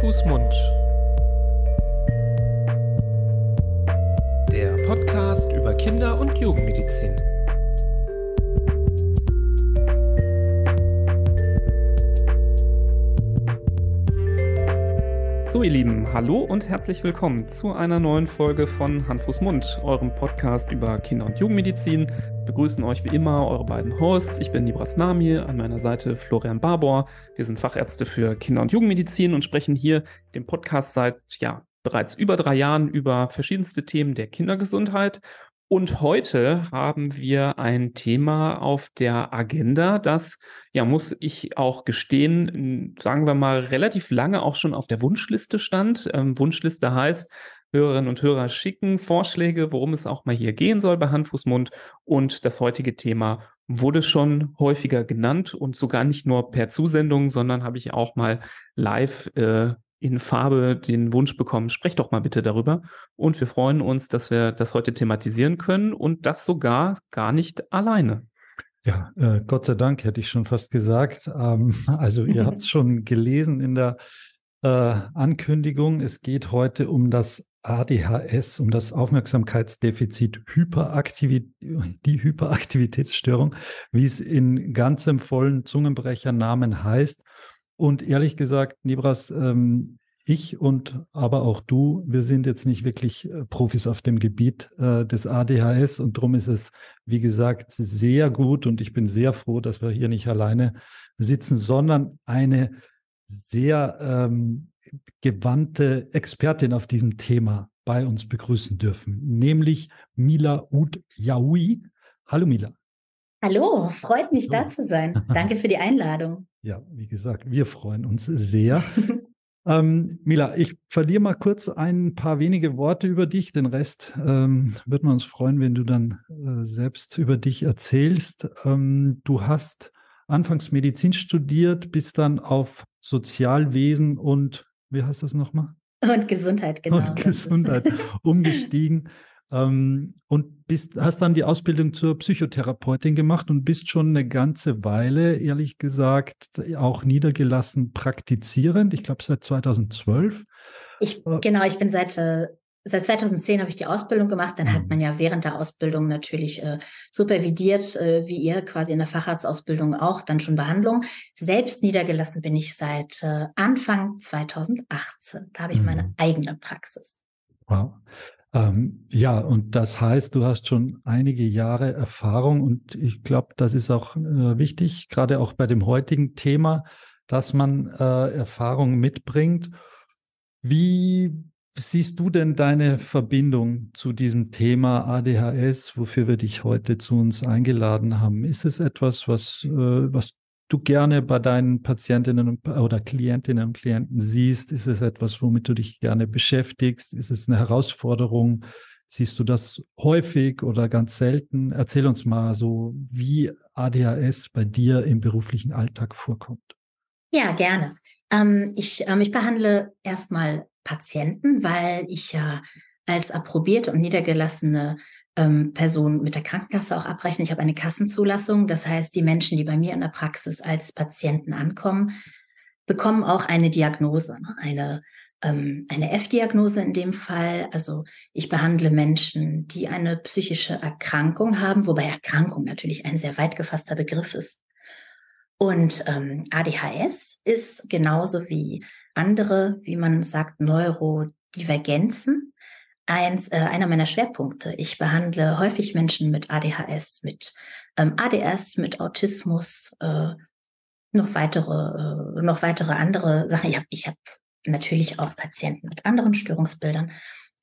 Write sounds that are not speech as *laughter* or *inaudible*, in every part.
Fuß, Mund. Der Podcast über Kinder- und Jugendmedizin. So, ihr Lieben, hallo und herzlich willkommen zu einer neuen Folge von Hand, Mund, eurem Podcast über Kinder- und Jugendmedizin. Begrüßen euch wie immer eure beiden Hosts. Ich bin Nibras Nami, an meiner Seite Florian Barbour. Wir sind Fachärzte für Kinder- und Jugendmedizin und sprechen hier dem Podcast seit ja, bereits über drei Jahren über verschiedenste Themen der Kindergesundheit. Und heute haben wir ein Thema auf der Agenda, das, ja, muss ich auch gestehen, sagen wir mal, relativ lange auch schon auf der Wunschliste stand. Ähm, Wunschliste heißt, Hörerinnen und Hörer schicken Vorschläge, worum es auch mal hier gehen soll bei Hand, Fuß, Mund. Und das heutige Thema wurde schon häufiger genannt und sogar nicht nur per Zusendung, sondern habe ich auch mal live äh, in Farbe den Wunsch bekommen, sprecht doch mal bitte darüber. Und wir freuen uns, dass wir das heute thematisieren können und das sogar gar nicht alleine. Ja, äh, Gott sei Dank hätte ich schon fast gesagt. Ähm, *laughs* also ihr *laughs* habt es schon gelesen in der äh, Ankündigung. Es geht heute um das ADHS, um das Aufmerksamkeitsdefizit Hyperaktivität, die Hyperaktivitätsstörung, wie es in ganzem vollen Zungenbrechernamen heißt. Und ehrlich gesagt, Nibras, ähm, ich und aber auch du, wir sind jetzt nicht wirklich äh, Profis auf dem Gebiet äh, des ADHS und darum ist es, wie gesagt, sehr gut und ich bin sehr froh, dass wir hier nicht alleine sitzen, sondern eine sehr ähm, gewandte Expertin auf diesem Thema bei uns begrüßen dürfen, nämlich Mila Ud Yaoui. Hallo Mila. Hallo, freut mich da zu sein. *laughs* Danke für die Einladung. Ja, wie gesagt, wir freuen uns sehr. *laughs* ähm, Mila, ich verliere mal kurz ein paar wenige Worte über dich. Den Rest ähm, würden wir uns freuen, wenn du dann äh, selbst über dich erzählst. Ähm, du hast anfangs Medizin studiert, bist dann auf Sozialwesen und wie heißt das nochmal? Und Gesundheit, genau. Und Gesundheit *laughs* umgestiegen. Ähm, und bist, hast dann die Ausbildung zur Psychotherapeutin gemacht und bist schon eine ganze Weile, ehrlich gesagt, auch niedergelassen praktizierend. Ich glaube, seit 2012. Ich, äh, genau, ich bin seit, äh, seit 2010 habe ich die Ausbildung gemacht. Dann mhm. hat man ja während der Ausbildung natürlich äh, supervidiert, äh, wie ihr quasi in der Facharztausbildung auch, dann schon Behandlung. Selbst niedergelassen bin ich seit äh, Anfang 2018. Da habe ich mhm. meine eigene Praxis. Wow. Ähm, ja, und das heißt, du hast schon einige Jahre Erfahrung und ich glaube, das ist auch äh, wichtig, gerade auch bei dem heutigen Thema, dass man äh, Erfahrung mitbringt. Wie siehst du denn deine Verbindung zu diesem Thema ADHS, wofür wir dich heute zu uns eingeladen haben? Ist es etwas, was, äh, was du gerne bei deinen Patientinnen oder Klientinnen und Klienten siehst? Ist es etwas, womit du dich gerne beschäftigst? Ist es eine Herausforderung? Siehst du das häufig oder ganz selten? Erzähl uns mal so, wie ADHS bei dir im beruflichen Alltag vorkommt. Ja, gerne. Ähm, ich, ähm, ich behandle erstmal Patienten, weil ich ja als approbierte und niedergelassene ähm, Personen mit der Krankenkasse auch abrechnen. Ich habe eine Kassenzulassung. Das heißt, die Menschen, die bei mir in der Praxis als Patienten ankommen, bekommen auch eine Diagnose, ne? eine, ähm, eine F-Diagnose in dem Fall. Also ich behandle Menschen, die eine psychische Erkrankung haben, wobei Erkrankung natürlich ein sehr weit gefasster Begriff ist. Und ähm, ADHS ist genauso wie andere, wie man sagt, Neurodivergenzen eins, äh, einer meiner Schwerpunkte. Ich behandle häufig Menschen mit ADHS, mit ähm, ADS, mit Autismus, äh, noch weitere, äh, noch weitere andere Sachen. Ich habe ich hab natürlich auch Patienten mit anderen Störungsbildern.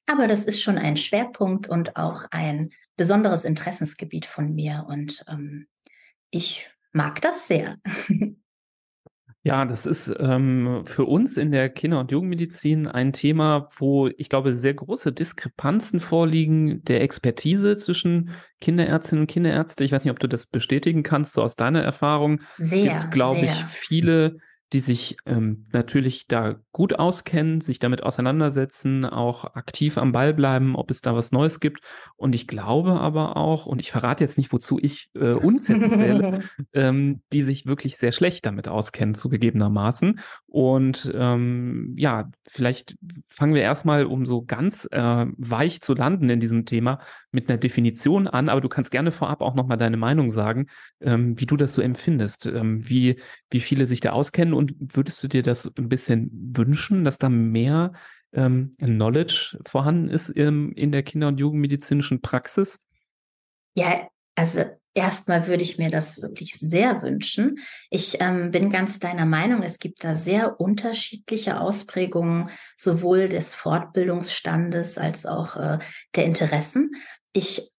Aber das ist schon ein Schwerpunkt und auch ein besonderes Interessensgebiet von mir. Und ähm, ich mag das sehr. *laughs* Ja, das ist ähm, für uns in der Kinder- und Jugendmedizin ein Thema, wo ich glaube, sehr große Diskrepanzen vorliegen der Expertise zwischen Kinderärztinnen und Kinderärzte. Ich weiß nicht, ob du das bestätigen kannst, so aus deiner Erfahrung. Sehr. Es gibt, glaube ich, viele die sich ähm, natürlich da gut auskennen, sich damit auseinandersetzen, auch aktiv am Ball bleiben, ob es da was Neues gibt. Und ich glaube aber auch, und ich verrate jetzt nicht, wozu ich äh, uns jetzt zähle, *laughs* ähm, die sich wirklich sehr schlecht damit auskennen, zugegebenermaßen. Und ähm, ja, vielleicht fangen wir erstmal, um so ganz äh, weich zu landen in diesem Thema, mit einer Definition an. Aber du kannst gerne vorab auch nochmal deine Meinung sagen, ähm, wie du das so empfindest, ähm, wie, wie viele sich da auskennen und würdest du dir das ein bisschen wünschen, dass da mehr ähm, Knowledge vorhanden ist in der Kinder- und Jugendmedizinischen Praxis? Ja, also erstmal würde ich mir das wirklich sehr wünschen. Ich ähm, bin ganz deiner Meinung, es gibt da sehr unterschiedliche Ausprägungen sowohl des Fortbildungsstandes als auch äh, der Interessen. Ich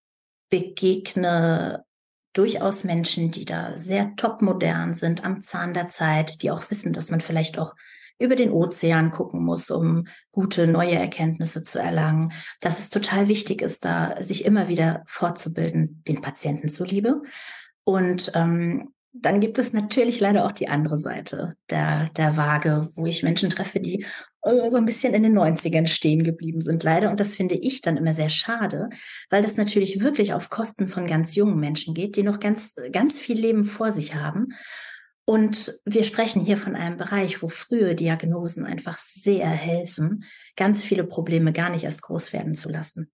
begegne durchaus Menschen, die da sehr topmodern sind, am Zahn der Zeit, die auch wissen, dass man vielleicht auch über den Ozean gucken muss, um gute neue Erkenntnisse zu erlangen, dass es total wichtig ist, da sich immer wieder fortzubilden, den Patienten zuliebe. Und ähm, dann gibt es natürlich leider auch die andere Seite der, der Waage, wo ich Menschen treffe, die so ein bisschen in den 90ern stehen geblieben sind, leider. Und das finde ich dann immer sehr schade, weil das natürlich wirklich auf Kosten von ganz jungen Menschen geht, die noch ganz, ganz viel Leben vor sich haben. Und wir sprechen hier von einem Bereich, wo frühe Diagnosen einfach sehr helfen, ganz viele Probleme gar nicht erst groß werden zu lassen.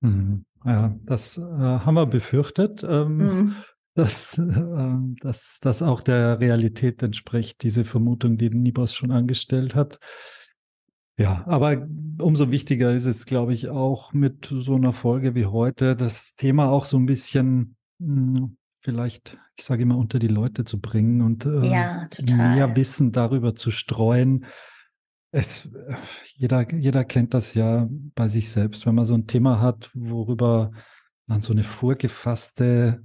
Mhm. Ja, das äh, haben wir befürchtet. Ähm, mhm *laughs* dass, äh, dass das auch der Realität entspricht, diese Vermutung, die Nibos schon angestellt hat. Ja, aber umso wichtiger ist es, glaube ich, auch mit so einer Folge wie heute, das Thema auch so ein bisschen mh, hm, vielleicht, ich sage immer, unter die Leute zu bringen und äh, ja, mehr Wissen darüber zu streuen. Es, jeder, jeder kennt das ja bei sich selbst, wenn man so ein Thema hat, worüber man so eine vorgefasste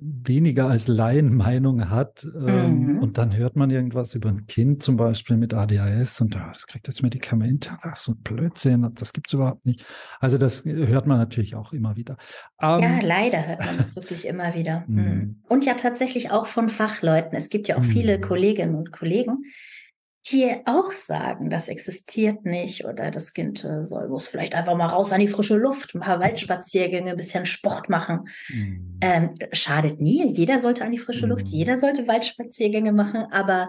weniger als Laienmeinung hat. Ähm, mhm. Und dann hört man irgendwas über ein Kind zum Beispiel mit ADHS und ah, das kriegt jetzt Medikamente. Ach, so ein Blödsinn, das gibt es überhaupt nicht. Also das hört man natürlich auch immer wieder. Um, ja, leider hört man das wirklich immer wieder. *laughs* Mhm. mhm. Und ja tatsächlich auch von Fachleuten. Es gibt ja auch viele mhm. Kolleginnen und Kollegen, die auch sagen, das existiert nicht oder das Kind äh, soll muss vielleicht einfach mal raus an die frische Luft, ein paar Waldspaziergänge, ein bisschen Sport machen. Mhm. Ähm, schadet nie. Jeder sollte an die frische mhm. Luft, jeder sollte Waldspaziergänge machen, aber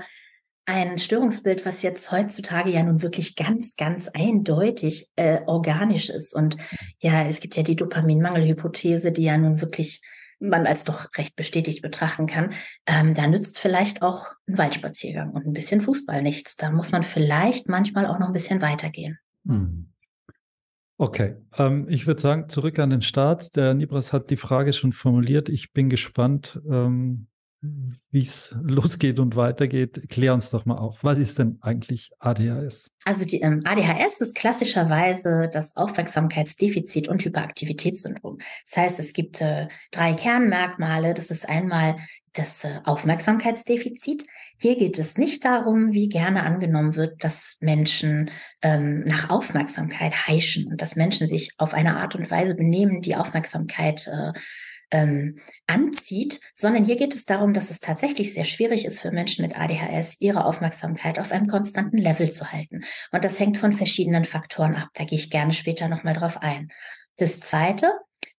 ein Störungsbild, was jetzt heutzutage ja nun wirklich ganz, ganz eindeutig äh, organisch ist. Und ja, es gibt ja die Dopaminmangelhypothese, die ja nun wirklich man als doch recht bestätigt betrachten kann, ähm, da nützt vielleicht auch ein Waldspaziergang und ein bisschen Fußball nichts. Da muss man vielleicht manchmal auch noch ein bisschen weitergehen. Hm. Okay, ähm, ich würde sagen, zurück an den Start. Der Nibras hat die Frage schon formuliert. Ich bin gespannt, ähm, wie es losgeht und weitergeht. Klär uns doch mal auf. Was ist denn eigentlich ADHS? Also die ähm, ADHS ist klassischerweise das Aufmerksamkeitsdefizit- und Hyperaktivitätssyndrom. Das heißt, es gibt äh, drei Kernmerkmale. Das ist einmal das äh, Aufmerksamkeitsdefizit. Hier geht es nicht darum, wie gerne angenommen wird, dass Menschen ähm, nach Aufmerksamkeit heischen und dass Menschen sich auf eine Art und Weise benehmen, die Aufmerksamkeit äh, ähm, anzieht, sondern hier geht es darum, dass es tatsächlich sehr schwierig ist für Menschen mit ADHS, ihre Aufmerksamkeit auf einem konstanten Level zu halten. Und das hängt von verschiedenen Faktoren ab. Da gehe ich gerne später nochmal drauf ein. Das Zweite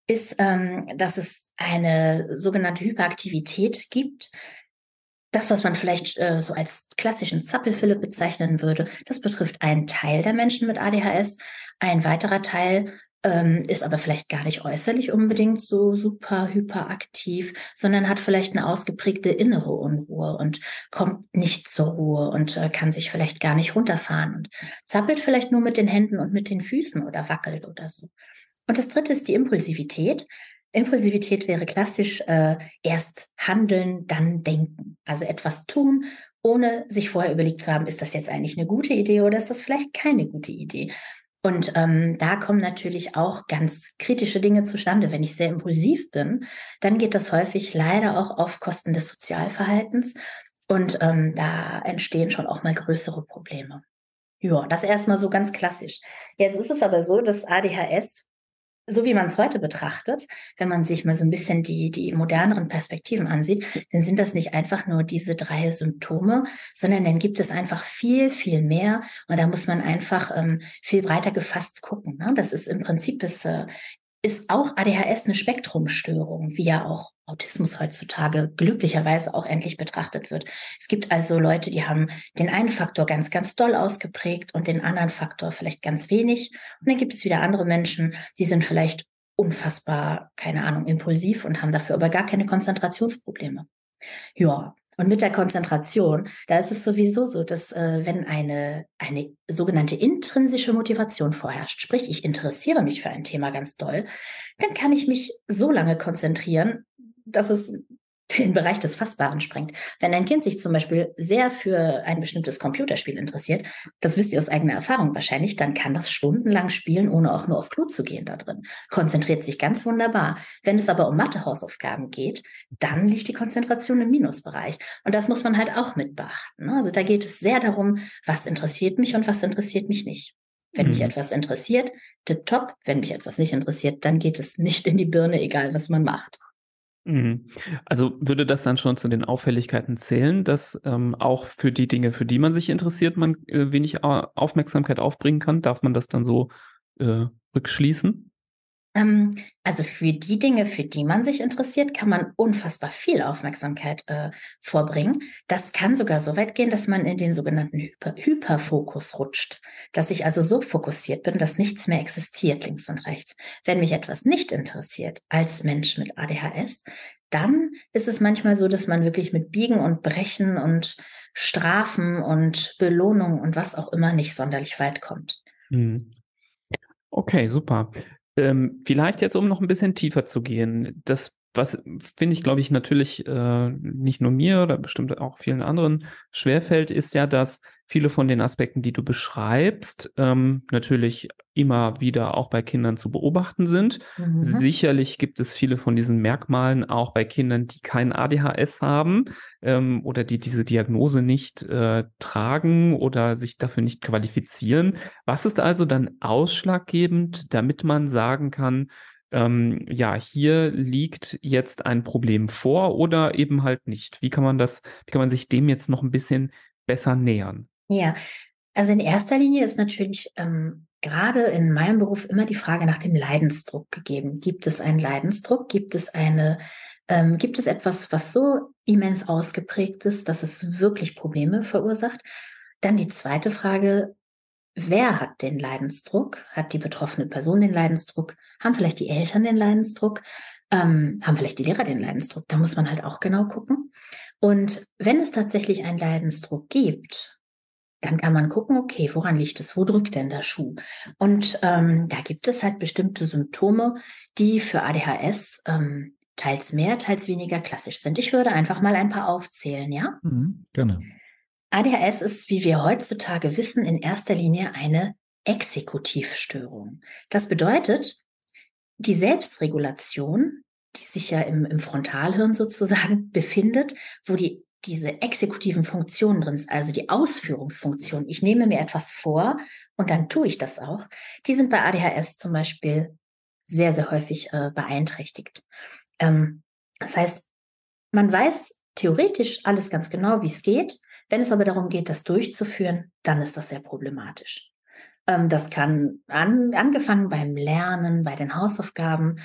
ist, ähm, dass es eine sogenannte Hyperaktivität gibt. Das, was man vielleicht äh, so als klassischen Zappelphilipp bezeichnen würde, das betrifft einen Teil der Menschen mit ADHS. Ein weiterer Teil ähm, ist aber vielleicht gar nicht äußerlich unbedingt so super hyperaktiv, sondern hat vielleicht eine ausgeprägte innere Unruhe und kommt nicht zur Ruhe und äh, kann sich vielleicht gar nicht runterfahren und zappelt vielleicht nur mit den Händen und mit den Füßen oder wackelt oder so. Und das dritte ist die Impulsivität. Impulsivität wäre klassisch äh, erst handeln, dann denken. Also etwas tun, ohne sich vorher überlegt zu haben, ist das jetzt eigentlich eine gute Idee oder ist das vielleicht keine gute Idee. Und ähm, da kommen natürlich auch ganz kritische Dinge zustande. Wenn ich sehr impulsiv bin, dann geht das häufig leider auch auf Kosten des Sozialverhaltens. Und ähm, da entstehen schon auch mal größere Probleme. Ja, das erstmal so ganz klassisch. Jetzt ist es aber so, dass ADHS so wie man es heute betrachtet, wenn man sich mal so ein bisschen die, die moderneren Perspektiven ansieht, dann sind das nicht einfach nur diese drei Symptome, sondern dann gibt es einfach viel, viel mehr. Und da muss man einfach ähm, viel breiter gefasst gucken. Ne? Das ist im Prinzip ist, äh, ist auch ADHS eine Spektrumstörung, wie ja auch Autismus heutzutage glücklicherweise auch endlich betrachtet wird. Es gibt also Leute, die haben den einen Faktor ganz, ganz doll ausgeprägt und den anderen Faktor vielleicht ganz wenig. Und dann gibt es wieder andere Menschen, die sind vielleicht unfassbar, keine Ahnung, impulsiv und haben dafür aber gar keine Konzentrationsprobleme. Ja, und mit der Konzentration, da ist es sowieso so, dass äh, wenn eine, eine sogenannte intrinsische Motivation vorherrscht, sprich ich interessiere mich für ein Thema ganz doll, dann kann ich mich so lange konzentrieren, dass es den Bereich des Fassbaren sprengt. Wenn ein Kind sich zum Beispiel sehr für ein bestimmtes Computerspiel interessiert, das wisst ihr aus eigener Erfahrung wahrscheinlich, dann kann das stundenlang spielen, ohne auch nur auf Klo zu gehen da drin. Konzentriert sich ganz wunderbar. Wenn es aber um Mathehausaufgaben geht, dann liegt die Konzentration im Minusbereich. Und das muss man halt auch mit beachten. Ne? Also da geht es sehr darum, was interessiert mich und was interessiert mich nicht. Wenn mhm. mich etwas interessiert, tipptopp. Wenn mich etwas nicht interessiert, dann geht es nicht in die Birne, egal was man macht. Mhm. Also würde das dann schon zu den Auffälligkeiten zählen, dass ähm, auch für die Dinge, für die man sich interessiert, man äh, wenig Aufmerksamkeit aufbringen kann? Darf man das dann so äh, rückschließen? Ähm, also für die Dinge, für die man sich interessiert, kann man unfassbar viel Aufmerksamkeit äh, vorbringen. Das kann sogar so weit gehen, dass man in den sogenannten Hyper Hyperfokus rutscht, dass ich also so fokussiert bin, dass nichts mehr existiert links und rechts. Wenn mich etwas nicht interessiert als Mensch mit ADHS, dann ist es manchmal so, dass man wirklich mit Biegen und Brechen und Strafen und Belohnungen und was auch immer nicht sonderlich weit kommt. Mhm. Okay, super. Ähm, vielleicht jetzt, um noch ein bisschen tiefer zu gehen, das, was finde ich, glaube ich, natürlich äh, nicht nur mir oder bestimmt auch vielen anderen schwerfällt, ist ja, dass viele von den Aspekten, die du beschreibst, ähm, natürlich immer wieder auch bei Kindern zu beobachten sind. Mhm. Sicherlich gibt es viele von diesen Merkmalen auch bei Kindern, die kein ADHS haben ähm, oder die diese Diagnose nicht äh, tragen oder sich dafür nicht qualifizieren. Was ist also dann ausschlaggebend, damit man sagen kann, ähm, ja, hier liegt jetzt ein Problem vor oder eben halt nicht? Wie kann man das, wie kann man sich dem jetzt noch ein bisschen besser nähern? Ja, also in erster Linie ist natürlich ähm, gerade in meinem Beruf immer die Frage nach dem Leidensdruck gegeben. Gibt es einen Leidensdruck? Gibt es eine, ähm, gibt es etwas, was so immens ausgeprägt ist, dass es wirklich Probleme verursacht? Dann die zweite Frage, wer hat den Leidensdruck? Hat die betroffene Person den Leidensdruck? Haben vielleicht die Eltern den Leidensdruck? Ähm, haben vielleicht die Lehrer den Leidensdruck? Da muss man halt auch genau gucken. Und wenn es tatsächlich einen Leidensdruck gibt, dann kann man gucken, okay, woran liegt es? Wo drückt denn der Schuh? Und ähm, da gibt es halt bestimmte Symptome, die für ADHS ähm, teils mehr, teils weniger klassisch sind. Ich würde einfach mal ein paar aufzählen, ja? Mhm, gerne. ADHS ist, wie wir heutzutage wissen, in erster Linie eine Exekutivstörung. Das bedeutet, die Selbstregulation, die sich ja im, im Frontalhirn sozusagen *laughs* befindet, wo die diese exekutiven Funktionen drin ist, also die Ausführungsfunktion. Ich nehme mir etwas vor und dann tue ich das auch. Die sind bei ADHS zum Beispiel sehr, sehr häufig äh, beeinträchtigt. Ähm, das heißt, man weiß theoretisch alles ganz genau, wie es geht. Wenn es aber darum geht, das durchzuführen, dann ist das sehr problematisch. Ähm, das kann an, angefangen beim Lernen, bei den Hausaufgaben,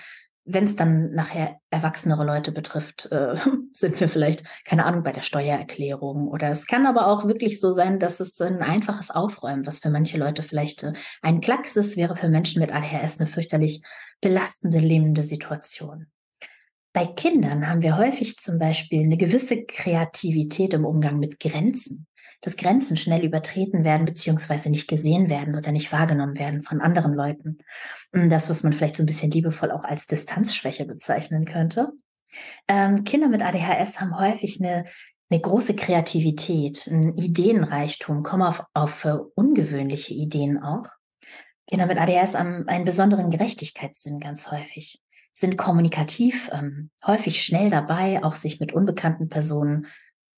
wenn es dann nachher erwachsenere Leute betrifft, äh, *laughs* sind wir vielleicht, keine Ahnung, bei der Steuererklärung. Oder es kann aber auch wirklich so sein, dass es ein einfaches Aufräumen, was für manche Leute vielleicht äh, ein Klacks ist, wäre für Menschen mit ADHS eine fürchterlich belastende, lähmende Situation. Bei Kindern haben wir häufig zum Beispiel eine gewisse Kreativität im Umgang mit Grenzen dass Grenzen schnell übertreten werden, beziehungsweise nicht gesehen werden oder nicht wahrgenommen werden von anderen Leuten. Das, was man vielleicht so ein bisschen liebevoll auch als Distanzschwäche bezeichnen könnte. Ähm, Kinder mit ADHS haben häufig eine, eine große Kreativität, ein Ideenreichtum, kommen auf, auf uh, ungewöhnliche Ideen auch. Kinder mit ADHS haben einen besonderen Gerechtigkeitssinn ganz häufig, sind kommunikativ, ähm, häufig schnell dabei, auch sich mit unbekannten Personen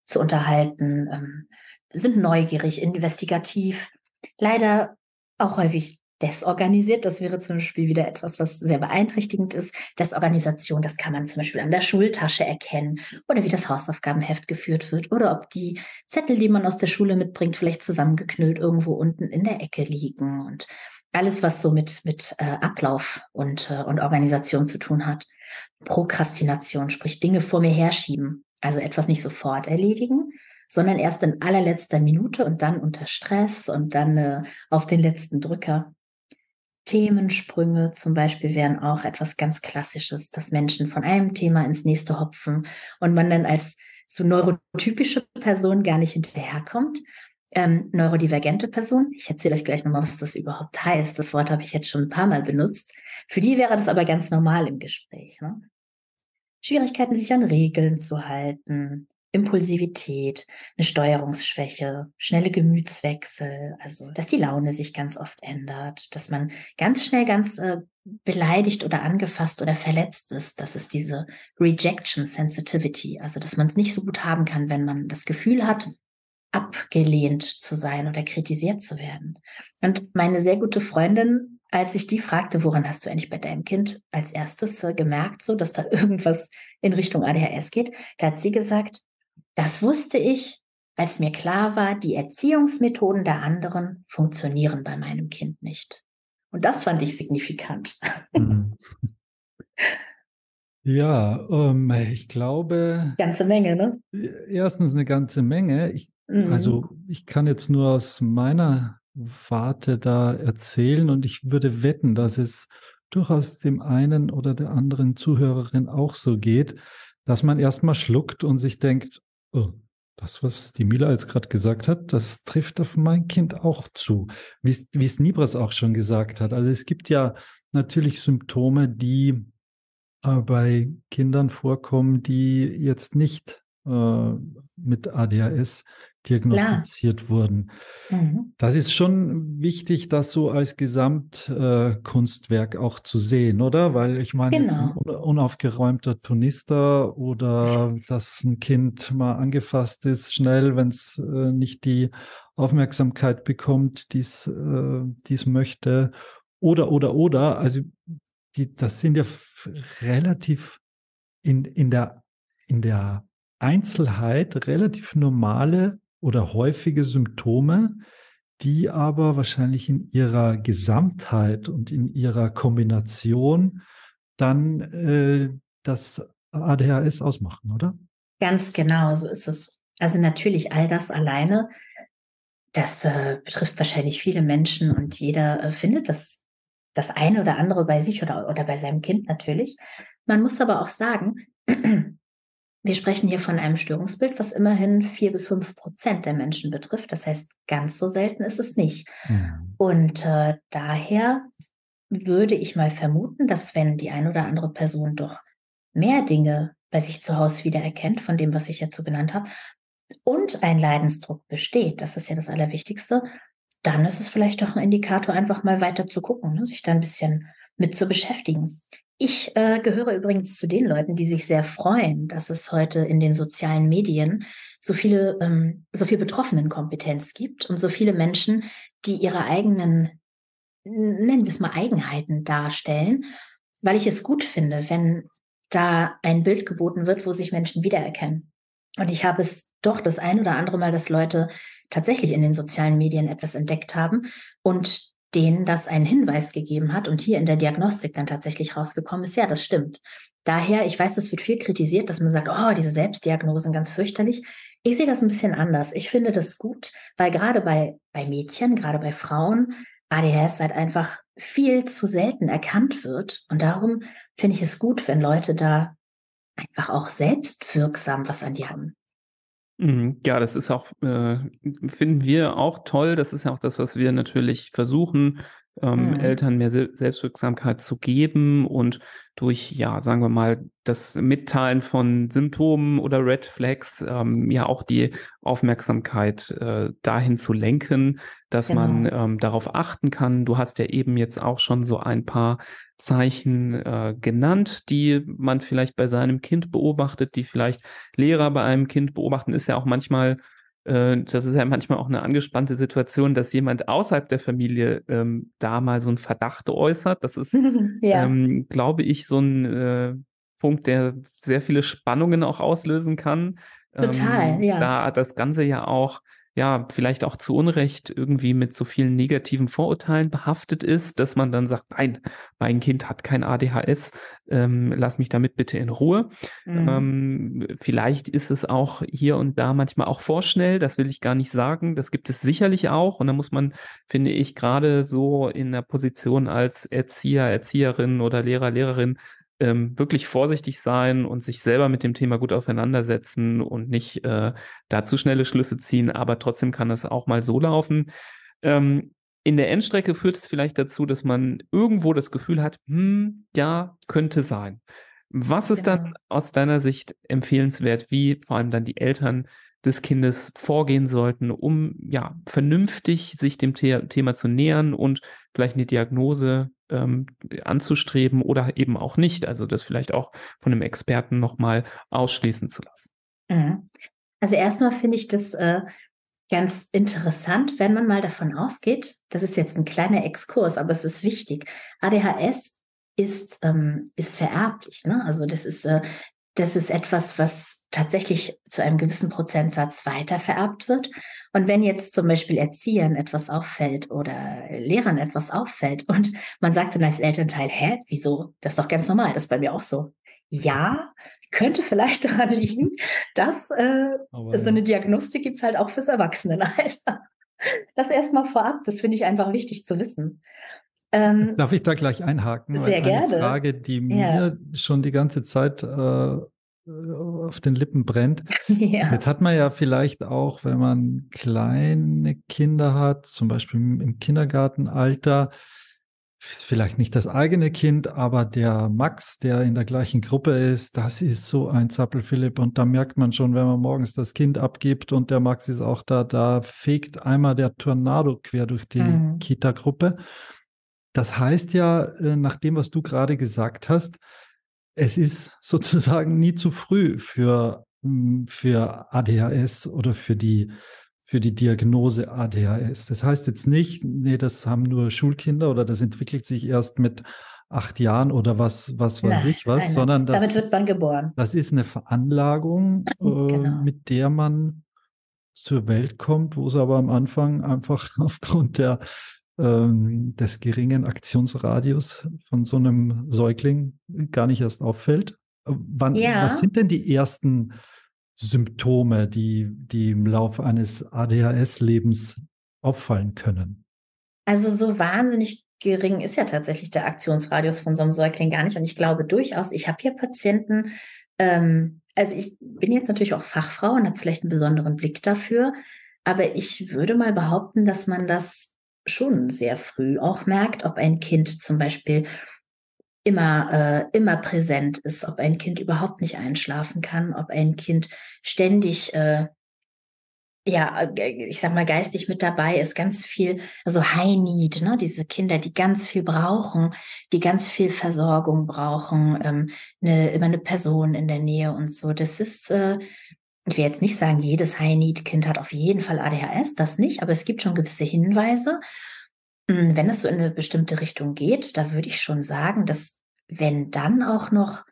zu unterhalten, ähm, sind neugierig, investigativ, leider auch häufig desorganisiert. Das wäre zum Beispiel wieder etwas, was sehr beeinträchtigend ist. Desorganisation, das kann man zum Beispiel an der Schultasche erkennen oder wie das Hausaufgabenheft geführt wird oder ob die Zettel, die man aus der Schule mitbringt, vielleicht zusammengeknüllt irgendwo unten in der Ecke liegen und alles, was so mit, mit äh, Ablauf und, äh, und Organisation zu tun hat. Prokrastination, sprich Dinge vor mir herschieben, also etwas nicht sofort erledigen, sondern erst in allerletzter Minute und dann unter Stress und dann äh, auf den letzten Drücker. Themensprünge zum Beispiel wären auch etwas ganz Klassisches, dass Menschen von einem Thema ins nächste hopfen und man dann als so neurotypische Person gar nicht hinterherkommt. Ähm, neurodivergente Person, ich erzähle euch gleich nochmal, was das überhaupt heißt. Das Wort habe ich jetzt schon ein paar Mal benutzt. Für die wäre das aber ganz normal im Gespräch. Ne? Schwierigkeiten, sich an Regeln zu halten, Impulsivität, eine Steuerungsschwäche, schnelle Gemütswechsel, also dass die Laune sich ganz oft ändert, dass man ganz schnell ganz äh, beleidigt oder angefasst oder verletzt ist. Das ist diese Rejection Sensitivity, also dass man es nicht so gut haben kann, wenn man das Gefühl hat, abgelehnt zu sein oder kritisiert zu werden. Und meine sehr gute Freundin, als ich die fragte, woran hast du eigentlich bei deinem Kind als erstes äh, gemerkt, so dass da *laughs* irgendwas in Richtung ADHS geht, da hat sie gesagt, das wusste ich, als mir klar war, die Erziehungsmethoden der anderen funktionieren bei meinem Kind nicht. Und das fand ich signifikant. Mhm. Ja, ähm, ich glaube. Ganze Menge, ne? Erstens eine ganze Menge. Ich, mhm. Also ich kann jetzt nur aus meiner Warte da erzählen und ich würde wetten, dass es durchaus dem einen oder der anderen Zuhörerin auch so geht, dass man erstmal schluckt und sich denkt, oh, das, was die Mila jetzt gerade gesagt hat, das trifft auf mein Kind auch zu. Wie, wie es Nibras auch schon gesagt hat. Also es gibt ja natürlich Symptome, die äh, bei Kindern vorkommen, die jetzt nicht äh, mit ADHS diagnostiziert Klar. wurden. Mhm. Das ist schon wichtig, das so als Gesamtkunstwerk äh, auch zu sehen, oder? Weil ich meine, genau. ein unaufgeräumter Tonister oder dass ein Kind mal angefasst ist, schnell, wenn es äh, nicht die Aufmerksamkeit bekommt, die es äh, möchte, oder, oder, oder. Also, die, das sind ja relativ in, in der, in der Einzelheit relativ normale oder häufige Symptome, die aber wahrscheinlich in ihrer Gesamtheit und in ihrer Kombination dann äh, das ADHS ausmachen, oder? Ganz genau, so ist es. Also natürlich all das alleine, das äh, betrifft wahrscheinlich viele Menschen und jeder äh, findet das, das eine oder andere bei sich oder, oder bei seinem Kind natürlich. Man muss aber auch sagen, Wir sprechen hier von einem Störungsbild, was immerhin vier bis fünf Prozent der Menschen betrifft. Das heißt, ganz so selten ist es nicht. Mhm. Und äh, daher würde ich mal vermuten, dass wenn die eine oder andere Person doch mehr Dinge bei sich zu Hause wiedererkennt, von dem, was ich jetzt so genannt habe, und ein Leidensdruck besteht, das ist ja das Allerwichtigste, dann ist es vielleicht doch ein Indikator, einfach mal weiter zu gucken, ne? sich da ein bisschen mit zu beschäftigen. Ich äh, gehöre übrigens zu den Leuten, die sich sehr freuen, dass es heute in den sozialen Medien so viele, ähm, so viel Betroffenenkompetenz gibt und so viele Menschen, die ihre eigenen, nennen wir es mal Eigenheiten darstellen, weil ich es gut finde, wenn da ein Bild geboten wird, wo sich Menschen wiedererkennen. Und ich habe es doch das ein oder andere Mal, dass Leute tatsächlich in den sozialen Medien etwas entdeckt haben und denen das einen Hinweis gegeben hat und hier in der Diagnostik dann tatsächlich rausgekommen ist, ja, das stimmt. Daher, ich weiß, es wird viel kritisiert, dass man sagt, oh, diese Selbstdiagnosen ganz fürchterlich. Ich sehe das ein bisschen anders. Ich finde das gut, weil gerade bei, bei Mädchen, gerade bei Frauen, ADHS halt einfach viel zu selten erkannt wird. Und darum finde ich es gut, wenn Leute da einfach auch selbstwirksam was an die haben. Mhm. Ja, das ist auch, äh, finden wir auch toll. Das ist ja auch das, was wir natürlich versuchen, ähm, mhm. Eltern mehr Selbstwirksamkeit zu geben und durch, ja, sagen wir mal, das Mitteilen von Symptomen oder Red Flags ähm, ja auch die Aufmerksamkeit äh, dahin zu lenken, dass genau. man ähm, darauf achten kann. Du hast ja eben jetzt auch schon so ein paar Zeichen äh, genannt, die man vielleicht bei seinem Kind beobachtet, die vielleicht Lehrer bei einem Kind beobachten, ist ja auch manchmal äh, das ist ja manchmal auch eine angespannte Situation, dass jemand außerhalb der Familie ähm, da mal so einen Verdacht äußert. Das ist, *laughs* ja. ähm, glaube ich, so ein äh, Punkt, der sehr viele Spannungen auch auslösen kann. Total, ähm, ja. Da das Ganze ja auch ja, vielleicht auch zu Unrecht irgendwie mit so vielen negativen Vorurteilen behaftet ist, dass man dann sagt, nein, mein Kind hat kein ADHS, ähm, lass mich damit bitte in Ruhe. Mhm. Ähm, vielleicht ist es auch hier und da manchmal auch vorschnell, das will ich gar nicht sagen. Das gibt es sicherlich auch. Und da muss man, finde ich, gerade so in der Position als Erzieher, Erzieherin oder Lehrer, Lehrerin ähm, wirklich vorsichtig sein und sich selber mit dem Thema gut auseinandersetzen und nicht äh, da zu schnelle Schlüsse ziehen, aber trotzdem kann das auch mal so laufen. Ähm, in der Endstrecke führt es vielleicht dazu, dass man irgendwo das Gefühl hat, hm, ja, könnte sein. Was ist genau. dann aus deiner Sicht empfehlenswert, wie vor allem dann die Eltern des Kindes vorgehen sollten, um ja vernünftig sich dem The Thema zu nähern und vielleicht eine Diagnose ähm, anzustreben oder eben auch nicht. Also das vielleicht auch von einem Experten nochmal ausschließen zu lassen. Mhm. Also erstmal finde ich das äh, ganz interessant, wenn man mal davon ausgeht, das ist jetzt ein kleiner Exkurs, aber es ist wichtig. ADHS ist, ähm, ist vererblich. Ne? Also das ist, äh, das ist etwas, was tatsächlich zu einem gewissen Prozentsatz weiter vererbt wird. Und wenn jetzt zum Beispiel Erziehern etwas auffällt oder Lehrern etwas auffällt und *laughs* man sagt dann als Elternteil, hä, wieso? Das ist doch ganz normal, das ist bei mir auch so. Ja, könnte vielleicht *laughs* daran liegen, dass äh, so eine Diagnostik gibt's halt auch fürs Erwachsenenalter. *laughs* Das erstmal vorab, das finde ich einfach wichtig zu wissen. Ähm, Darf ich da gleich einhaken? Sehr gerne. Eine Frage, die mir ja. schon die ganze Zeit äh, auf den Lippen brennt. *laughs* Ja. Jetzt hat man ja vielleicht auch, wenn man kleine Kinder hat, zum Beispiel im Kindergartenalter, ist vielleicht nicht das eigene Kind, aber der Max, der in der gleichen Gruppe ist, das ist so ein Zappelphilipp. Und da merkt man schon, wenn man morgens das Kind abgibt und der Max ist auch da, da fegt einmal der Tornado quer durch die mhm. Kita-Gruppe. Das heißt ja, äh, nach dem, was du gerade gesagt hast, es ist *laughs* sozusagen nie zu früh für, hm, für ADHS oder für die, für die Diagnose ADHS. Das heißt jetzt nicht, nee, das haben nur Schulkinder oder das entwickelt sich erst mit acht Jahren oder was, was weiß nein, ich was, nein, sondern das, damit wird man geboren. Das ist eine Veranlagung, *clears throat* äh, genau. mit der man zur Welt kommt, wo es aber am Anfang einfach *laughs* aufgrund der ähm, des geringen Aktionsradius von so einem Säugling gar nicht erst auffällt. Wann, ja. Was sind denn die ersten Symptome, die, die im Laufe eines ADHS-Lebens auffallen können? Also so wahnsinnig gering ist ja tatsächlich der Aktionsradius von so einem Säugling gar nicht. Und ich glaube durchaus, ich habe hier Patienten, ähm, also ich bin jetzt natürlich auch Fachfrau und habe vielleicht einen besonderen Blick dafür, aber ich würde mal behaupten, dass man das schon sehr früh auch merkt, ob ein Kind zum Beispiel immer, äh, immer präsent ist, ob ein Kind überhaupt nicht einschlafen kann, ob ein Kind ständig, äh, ja, ich sag mal, geistig mit dabei ist, ganz viel, also High Need, ne, diese Kinder, die ganz viel brauchen, die ganz viel Versorgung brauchen, ähm, eine, immer eine Person in der Nähe und so. Das ist, äh, ich will jetzt nicht sagen, jedes High-Need-Kind hat auf jeden Fall ADHS, das nicht, aber es gibt schon gewisse Hinweise. Hm, wenn es so in eine bestimmte Richtung geht, da würde ich schon sagen, dass wenn dann auch noch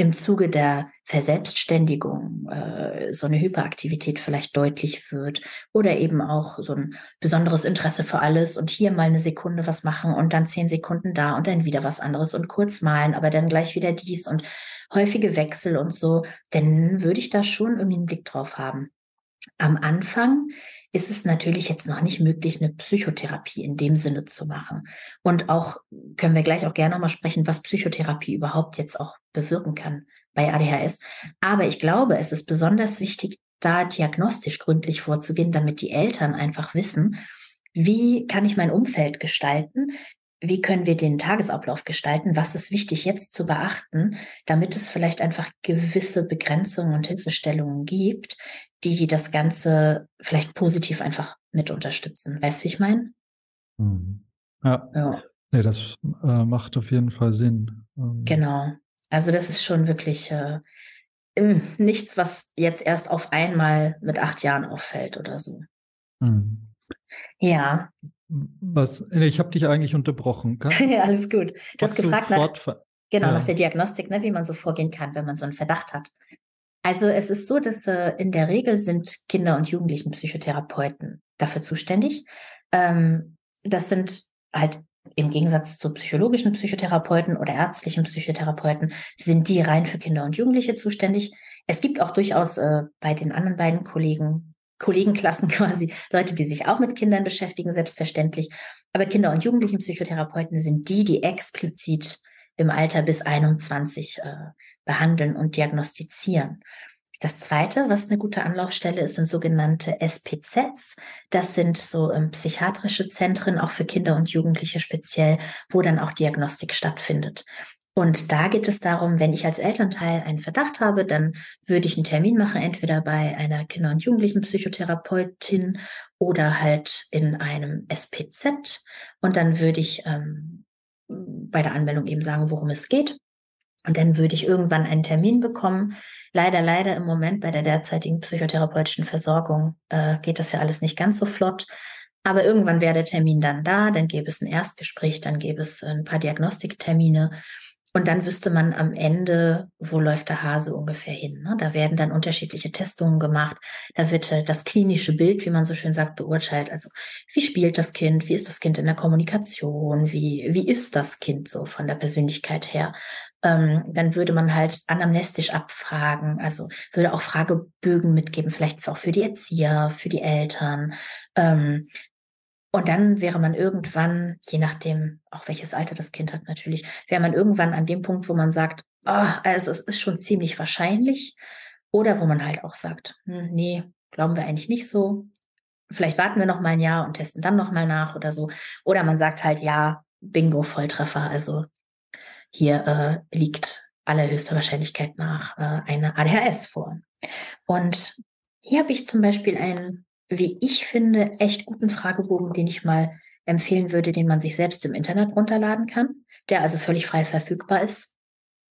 im Zuge der Verselbstständigung äh, so eine Hyperaktivität vielleicht deutlich wird oder eben auch so ein besonderes Interesse für alles und hier mal eine Sekunde was machen und dann zehn Sekunden da und dann wieder was anderes und kurz malen, aber dann gleich wieder dies und häufige Wechsel und so, dann würde ich da schon irgendwie einen Blick drauf haben. Am Anfang ist es natürlich jetzt noch nicht möglich, eine Psychotherapie in dem Sinne zu machen. Und auch können wir gleich auch gerne nochmal sprechen, was Psychotherapie überhaupt jetzt auch bewirken kann bei ADHS. Aber ich glaube, es ist besonders wichtig, da diagnostisch gründlich vorzugehen, damit die Eltern einfach wissen, wie kann ich mein Umfeld gestalten? Wie können wir den Tagesablauf gestalten? Was ist wichtig jetzt zu beachten, damit es vielleicht einfach gewisse Begrenzungen und Hilfestellungen gibt, die das Ganze vielleicht positiv einfach mit unterstützen? Weißt du, wie ich meine? Mhm. Ja. ja. Nee, das äh, macht auf jeden Fall Sinn. Ähm. Genau. Also das ist schon wirklich äh, nichts, was jetzt erst auf einmal mit acht Jahren auffällt oder so. Hm. Ja. Was, ich habe dich eigentlich unterbrochen. *laughs* ja, alles gut. Du hast gefragt nach, genau, ja. nach der Diagnostik, ne, wie man so vorgehen kann, wenn man so einen Verdacht hat. Also es ist so, dass äh, in der Regel sind Kinder- und Jugendlichen-Psychotherapeuten dafür zuständig. Ähm, das sind halt im Gegensatz zu psychologischen Psychotherapeuten oder ärztlichen Psychotherapeuten, sind die rein für Kinder und Jugendliche zuständig. Es gibt auch durchaus äh, bei den anderen beiden Kollegen, Kollegenklassen *laughs* quasi, Leute, die sich auch mit Kindern beschäftigen, selbstverständlich. Aber Kinder- und Jugendlichen-Psychotherapeuten sind die, die explizit im Alter bis 21 äh, behandeln und diagnostizieren. Das zweite, was eine gute Anlaufstelle ist, sind sogenannte SPZs. Das sind so ähm, psychiatrische Zentren, auch für Kinder und Jugendliche speziell, wo dann auch Diagnostik stattfindet. Und da geht es darum, wenn ich als Elternteil einen Verdacht habe, dann würde ich einen Termin machen, entweder bei einer Kinder- und Jugendlichen Psychotherapeutin oder halt in einem SPZ. Und dann würde ich ähm, bei der Anmeldung eben sagen, worum es geht. Und dann würde ich irgendwann einen Termin bekommen. Leider, leider im Moment bei der derzeitigen psychotherapeutischen Versorgung äh, geht das ja alles nicht ganz so flott. Aber irgendwann wäre der Termin dann da, dann gäbe es ein Erstgespräch, dann gäbe es ein paar Diagnostiktermine und dann wüsste man am Ende, wo läuft der Hase ungefähr hin. Ne? Da werden dann unterschiedliche Testungen gemacht. Da wird äh, das klinische Bild, wie man so schön sagt, beurteilt. Also wie spielt das Kind? Wie ist das Kind in der Kommunikation? Wie, wie ist das Kind so von der Persönlichkeit her? Ähm, dann würde man halt anamnestisch abfragen. Also würde auch Fragebögen mitgeben, vielleicht auch für die Erzieher, für die Eltern. Ähm, und dann wäre man irgendwann, je nachdem, auch welches Alter das Kind hat natürlich, wäre man irgendwann an dem Punkt, wo man sagt, oh, also es ist schon ziemlich wahrscheinlich. Oder wo man halt auch sagt, hm, nee, glauben wir eigentlich nicht so. Vielleicht warten wir noch mal ein Jahr und testen dann noch mal nach oder so. Oder man sagt halt, ja, Bingo, Volltreffer. Also hier äh, liegt allerhöchster Wahrscheinlichkeit nach äh, eine ADHS vor. Und hier habe ich zum Beispiel einen wie ich finde, echt guten Fragebogen, den ich mal empfehlen würde, den man sich selbst im Internet runterladen kann, der also völlig frei verfügbar ist.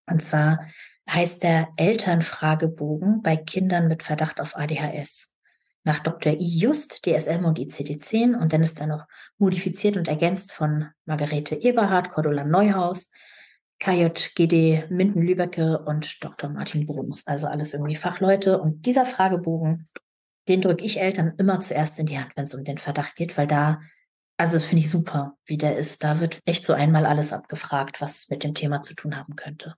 Und zwar heißt der Elternfragebogen bei Kindern mit Verdacht auf ADHS. Nach Dr. I. Just, DSM und ICD-10 und dann ist er noch modifiziert und ergänzt von Margarete Eberhardt, Cordula Neuhaus, KJGD Minden-Lübecke und Dr. Martin Bruns. Also alles irgendwie Fachleute. Und dieser Fragebogen den drücke ich Eltern immer zuerst in die Hand, wenn es um den Verdacht geht, weil da, also das finde ich super, wie der ist. Da wird echt so einmal alles abgefragt, was mit dem Thema zu tun haben könnte.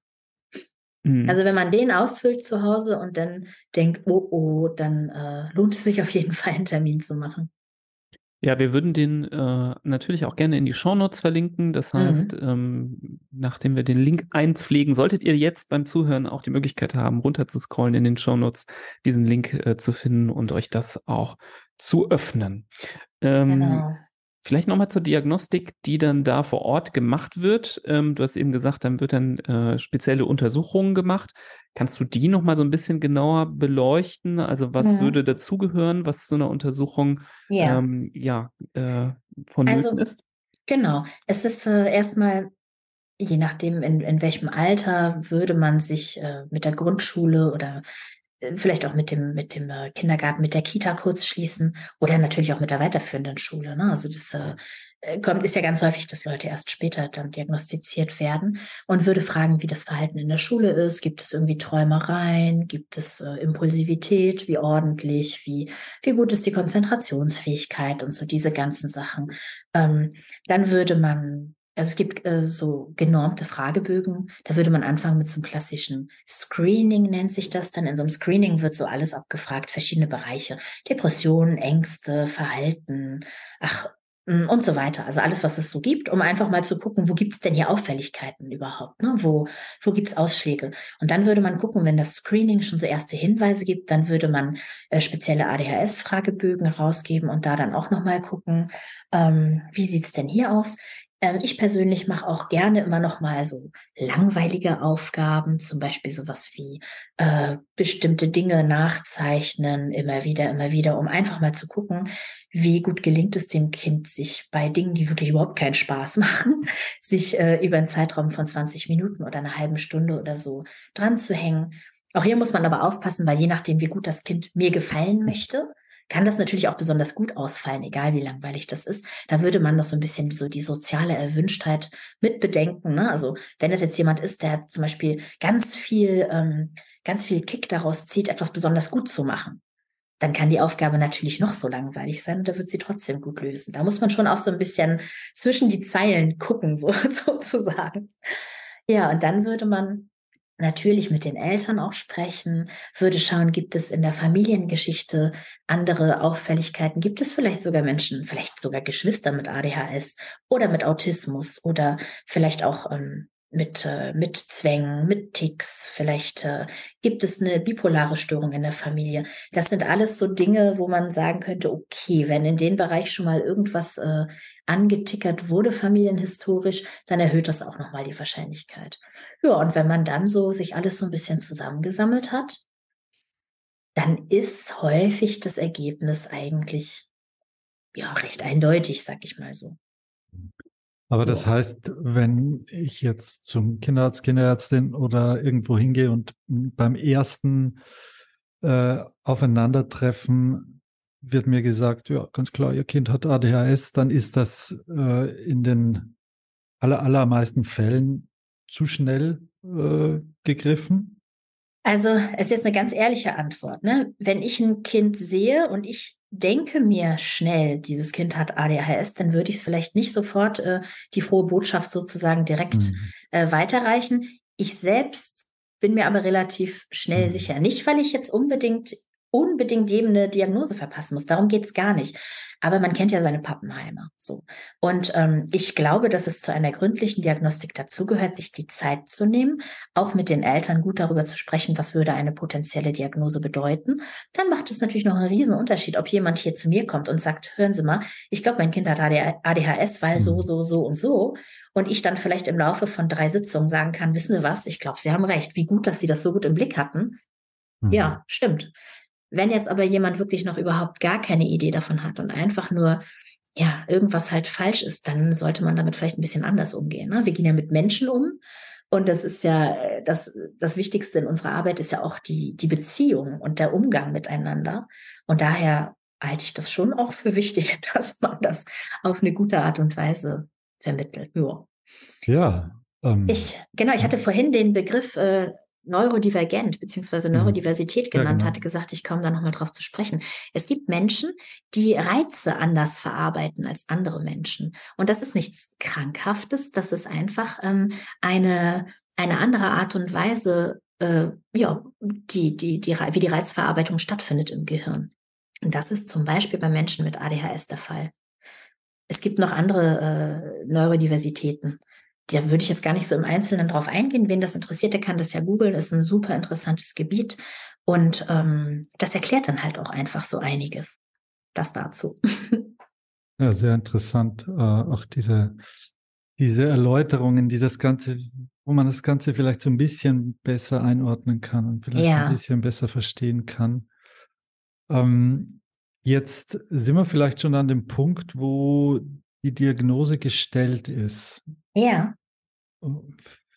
Mhm. Also wenn man den ausfüllt zu Hause und dann denkt, oh oh, dann äh, lohnt es sich auf jeden *laughs* Fall einen Termin zu machen. Ja, wir würden den äh, natürlich auch gerne in die Shownotes verlinken. Das heißt, mhm. ähm, nachdem wir den Link einpflegen, solltet ihr jetzt beim Zuhören auch die Möglichkeit haben, runter zu scrollen in den Shownotes, diesen Link äh, zu finden und euch das auch zu öffnen. Ähm, genau. Vielleicht nochmal zur Diagnostik, die dann da vor Ort gemacht wird. Ähm, du hast eben gesagt, dann wird dann äh, spezielle Untersuchungen gemacht. Kannst du die nochmal so ein bisschen genauer beleuchten? Also was mhm. würde dazugehören, was zu einer Untersuchung ja, ähm, ja äh, vonnöten also, ist? Genau. Es ist äh, erstmal je nachdem, in, in welchem Alter würde man sich äh, mit der Grundschule oder vielleicht auch mit dem, mit dem äh, Kindergarten, mit der Kita kurz schließen oder natürlich auch mit der weiterführenden Schule. Ne? Also das äh, kommt, ist ja ganz häufig, dass Leute erst später dann diagnostiziert werden und würde fragen, wie das Verhalten in der Schule ist. Gibt es irgendwie Träumereien? Gibt es äh, Impulsivität? Wie ordentlich? Wie, wie gut ist die Konzentrationsfähigkeit und so diese ganzen Sachen? Ähm, dann würde man also es gibt äh, so genormte Fragebögen, da würde man anfangen mit so einem klassischen Screening, nennt sich das dann. In so einem Screening wird so alles abgefragt, verschiedene Bereiche. Depressionen, Ängste, Verhalten, ach, mm, und so weiter. Also alles, was es so gibt, um einfach mal zu gucken, wo gibt es denn hier Auffälligkeiten überhaupt? Ne? Wo, wo gibt es Ausschläge? Und dann würde man gucken, wenn das Screening schon so erste Hinweise gibt, dann würde man äh, spezielle ADHS-Fragebögen rausgeben und da dann auch nochmal gucken, ähm, wie sieht's denn hier aus? Ähm, ich persönlich mache auch gerne immer noch mal so langweilige Aufgaben, zum Beispiel sowas wie äh, bestimmte Dinge nachzeichnen, immer wieder, immer wieder, um einfach mal zu gucken, wie gut gelingt es dem Kind, sich bei Dingen, die wirklich überhaupt keinen Spaß *laughs* machen, sich äh, über einen Zeitraum von 20 Minuten oder einer halben Stunde oder so dran zu hängen. Auch hier muss man aber aufpassen, weil je nachdem, wie gut das Kind mir gefallen möchte, kann das natürlich auch besonders gut ausfallen, egal wie langweilig das ist. Da würde man noch so ein bisschen so die soziale Erwünschtheit mit bedenken. Ne? Also wenn es jetzt jemand ist, der zum Beispiel ganz viel, ähm, ganz viel Kick daraus zieht, etwas besonders gut zu machen, dann kann die Aufgabe natürlich noch so langweilig sein und da wird sie trotzdem gut lösen. Da muss man schon auch so ein bisschen zwischen die Zeilen gucken, *laughs* so, sozusagen. Ja, und dann würde man natürlich mit den Eltern auch sprechen, würde schauen, gibt es in der Familiengeschichte andere Auffälligkeiten, gibt es vielleicht sogar Menschen, vielleicht sogar Geschwister mit ADHS oder mit Autismus oder vielleicht auch ähm, mit, äh, mit Zwängen, mit Ticks, vielleicht äh, gibt es eine bipolare Störung in der Familie. Das sind alles so Dinge, wo man sagen könnte, okay, wenn in dem Bereich schon mal irgendwas äh, angetickert wurde, familienhistorisch, dann erhöht das auch nochmal die Wahrscheinlichkeit. Ja, und wenn man dann so sich alles so ein bisschen zusammengesammelt hat, dann ist häufig das Ergebnis eigentlich ja recht eindeutig, sag ich mal so. Aber das heißt, wenn ich jetzt zum Kinderarzt, Kinderärztin oder irgendwo hingehe und beim ersten äh, Aufeinandertreffen wird mir gesagt, ja, ganz klar, Ihr Kind hat ADHS, dann ist das äh, in den aller, allermeisten Fällen zu schnell äh, gegriffen. Also es ist jetzt eine ganz ehrliche Antwort. Ne? Wenn ich ein Kind sehe und ich denke mir schnell, dieses Kind hat ADHS, dann würde ich es vielleicht nicht sofort äh, die frohe Botschaft sozusagen direkt mhm. äh, weiterreichen. Ich selbst bin mir aber relativ schnell mhm. sicher. Nicht, weil ich jetzt unbedingt unbedingt jedem eine Diagnose verpassen muss. Darum geht's gar nicht. Aber man kennt ja seine Pappenheimer. So. Und ähm, ich glaube, dass es zu einer gründlichen Diagnostik dazugehört, sich die Zeit zu nehmen, auch mit den Eltern gut darüber zu sprechen, was würde eine potenzielle Diagnose bedeuten. Dann macht es natürlich noch einen riesen Unterschied, ob jemand hier zu mir kommt und sagt, hören Sie mal, ich glaube, mein Kind hat ADHS, weil so, mhm. so, so und so. Und ich dann vielleicht im Laufe von drei Sitzungen sagen kann, wissen Sie was, ich glaube, Sie haben recht. Wie gut, dass Sie das so gut im Blick hatten. Mhm. Ja, stimmt. Wenn jetzt aber jemand wirklich noch überhaupt gar keine Idee davon hat und einfach nur, ja, irgendwas halt falsch ist, dann sollte man damit vielleicht ein bisschen anders umgehen. Ne? Wir gehen ja mit Menschen um. Und das ist ja das, das Wichtigste in unserer Arbeit ist ja auch die, die Beziehung und der Umgang miteinander. Und daher halte ich das schon auch für wichtig, *laughs* dass man das auf eine gute Art und Weise vermittelt. Ja. Ja. Ähm, ich, genau, ich hatte vorhin den Begriff äh, neurodivergent beziehungsweise mhm. Neurodiversität genannt ja, genau. hatte, gesagt, ich komme da nochmal drauf zu sprechen. Es gibt Menschen, die Reize anders verarbeiten als andere Menschen. Und das ist nichts Krankhaftes, das ist einfach ähm, eine, eine andere Art und Weise, äh, ja, die, die, die, wie die Reizverarbeitung stattfindet im Gehirn. Und das ist zum Beispiel bei Menschen mit ADHS der Fall. Es gibt noch andere äh, Neurodiversitäten da würde ich jetzt gar nicht so im Einzelnen drauf eingehen. Wen das interessiert, der kann das ja googeln. Das ist ein super interessantes Gebiet. Und ähm, das erklärt dann halt auch einfach so einiges. Das dazu. *laughs* Ja, sehr interessant. Äh, auch diese, diese Erläuterungen, die das Ganze, wo man das Ganze vielleicht so ein bisschen besser einordnen kann und vielleicht ja. ein bisschen besser verstehen kann. Ähm, jetzt sind wir vielleicht schon an dem Punkt, wo die Diagnose gestellt ist. Ja.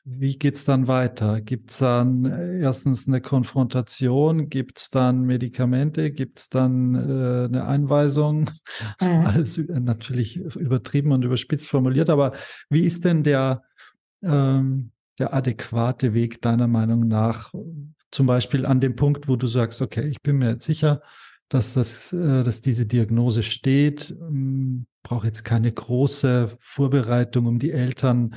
Wie geht es dann weiter? Gibt es dann äh, erstens eine Konfrontation? Gibt es dann Medikamente? Gibt es dann äh, eine Einweisung? Mhm. *laughs* Alles natürlich übertrieben und überspitzt formuliert, aber wie ist denn der, ähm, der adäquate Weg deiner Meinung nach? Zum Beispiel an dem Punkt, wo du sagst, okay, ich bin mir jetzt sicher, dass, das, äh, dass diese Diagnose steht. Ähm, brauche jetzt keine große Vorbereitung, um die Eltern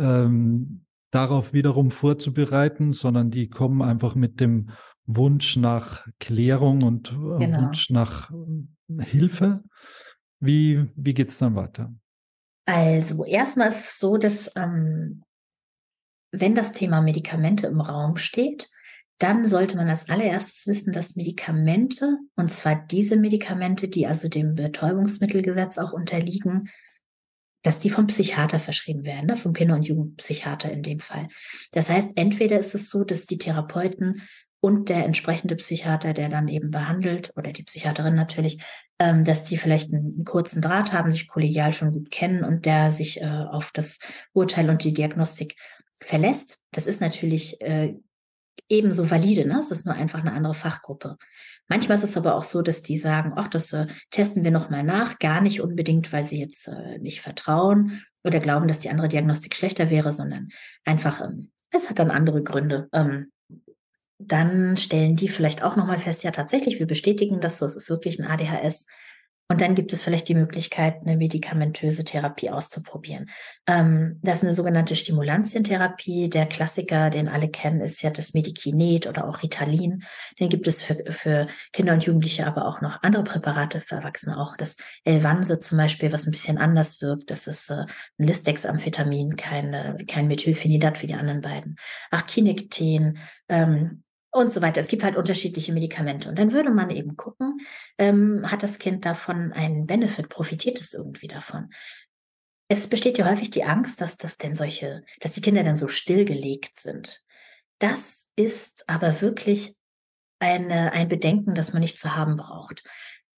ähm, darauf wiederum vorzubereiten, sondern die kommen einfach mit dem Wunsch nach Klärung und äh, genau. Wunsch nach äh, Hilfe. Wie, wie geht es dann weiter? Also erstmal ist es so, dass ähm, wenn das Thema Medikamente im Raum steht, dann sollte man als allererstes wissen, dass Medikamente, und zwar diese Medikamente, die also dem Betäubungsmittelgesetz auch unterliegen, dass die vom Psychiater verschrieben werden, ne? vom Kinder- und Jugendpsychiater in dem Fall. Das heißt, entweder ist es so, dass die Therapeuten und der entsprechende Psychiater, der dann eben behandelt, oder die Psychiaterin natürlich, ähm, dass die vielleicht einen, einen, kurzen Draht haben, sich kollegial schon gut kennen und der sich äh, auf das Urteil und die Diagnostik verlässt. Das ist natürlich äh, ebenso valide. Ne? Es ist nur einfach eine andere Fachgruppe. Manchmal ist es aber auch so, dass die sagen, ach, das äh, testen wir nochmal nach. Gar nicht unbedingt, weil sie jetzt äh, nicht vertrauen oder glauben, dass die andere Diagnostik schlechter wäre, sondern einfach, ähm, es hat dann andere Gründe. Ähm, dann stellen die vielleicht auch nochmal fest, ja tatsächlich, wir bestätigen das so, es ist wirklich ein ADHS. Und dann gibt es vielleicht die Möglichkeit, eine medikamentöse Therapie auszuprobieren. Ähm, das ist eine sogenannte Stimulantientherapie. Der Klassiker, den alle kennen, ist ja das Medikinet oder auch Ritalin. Den gibt es für, für Kinder und Jugendliche, aber auch noch andere Präparate für Erwachsene, auch das Elvanse zum Beispiel, was ein bisschen anders wirkt. Das ist äh, ein Listex-Amphetamin, kein, kein Methylphenidat wie die anderen beiden. Achinektin, ähm, und so weiter. Es gibt halt unterschiedliche Medikamente. Und dann würde man eben gucken, ähm, hat das Kind davon einen Benefit, profitiert es irgendwie davon? Es besteht ja häufig die Angst, dass das denn solche, dass die Kinder dann so stillgelegt sind. Das ist aber wirklich eine, ein Bedenken, das man nicht zu haben braucht.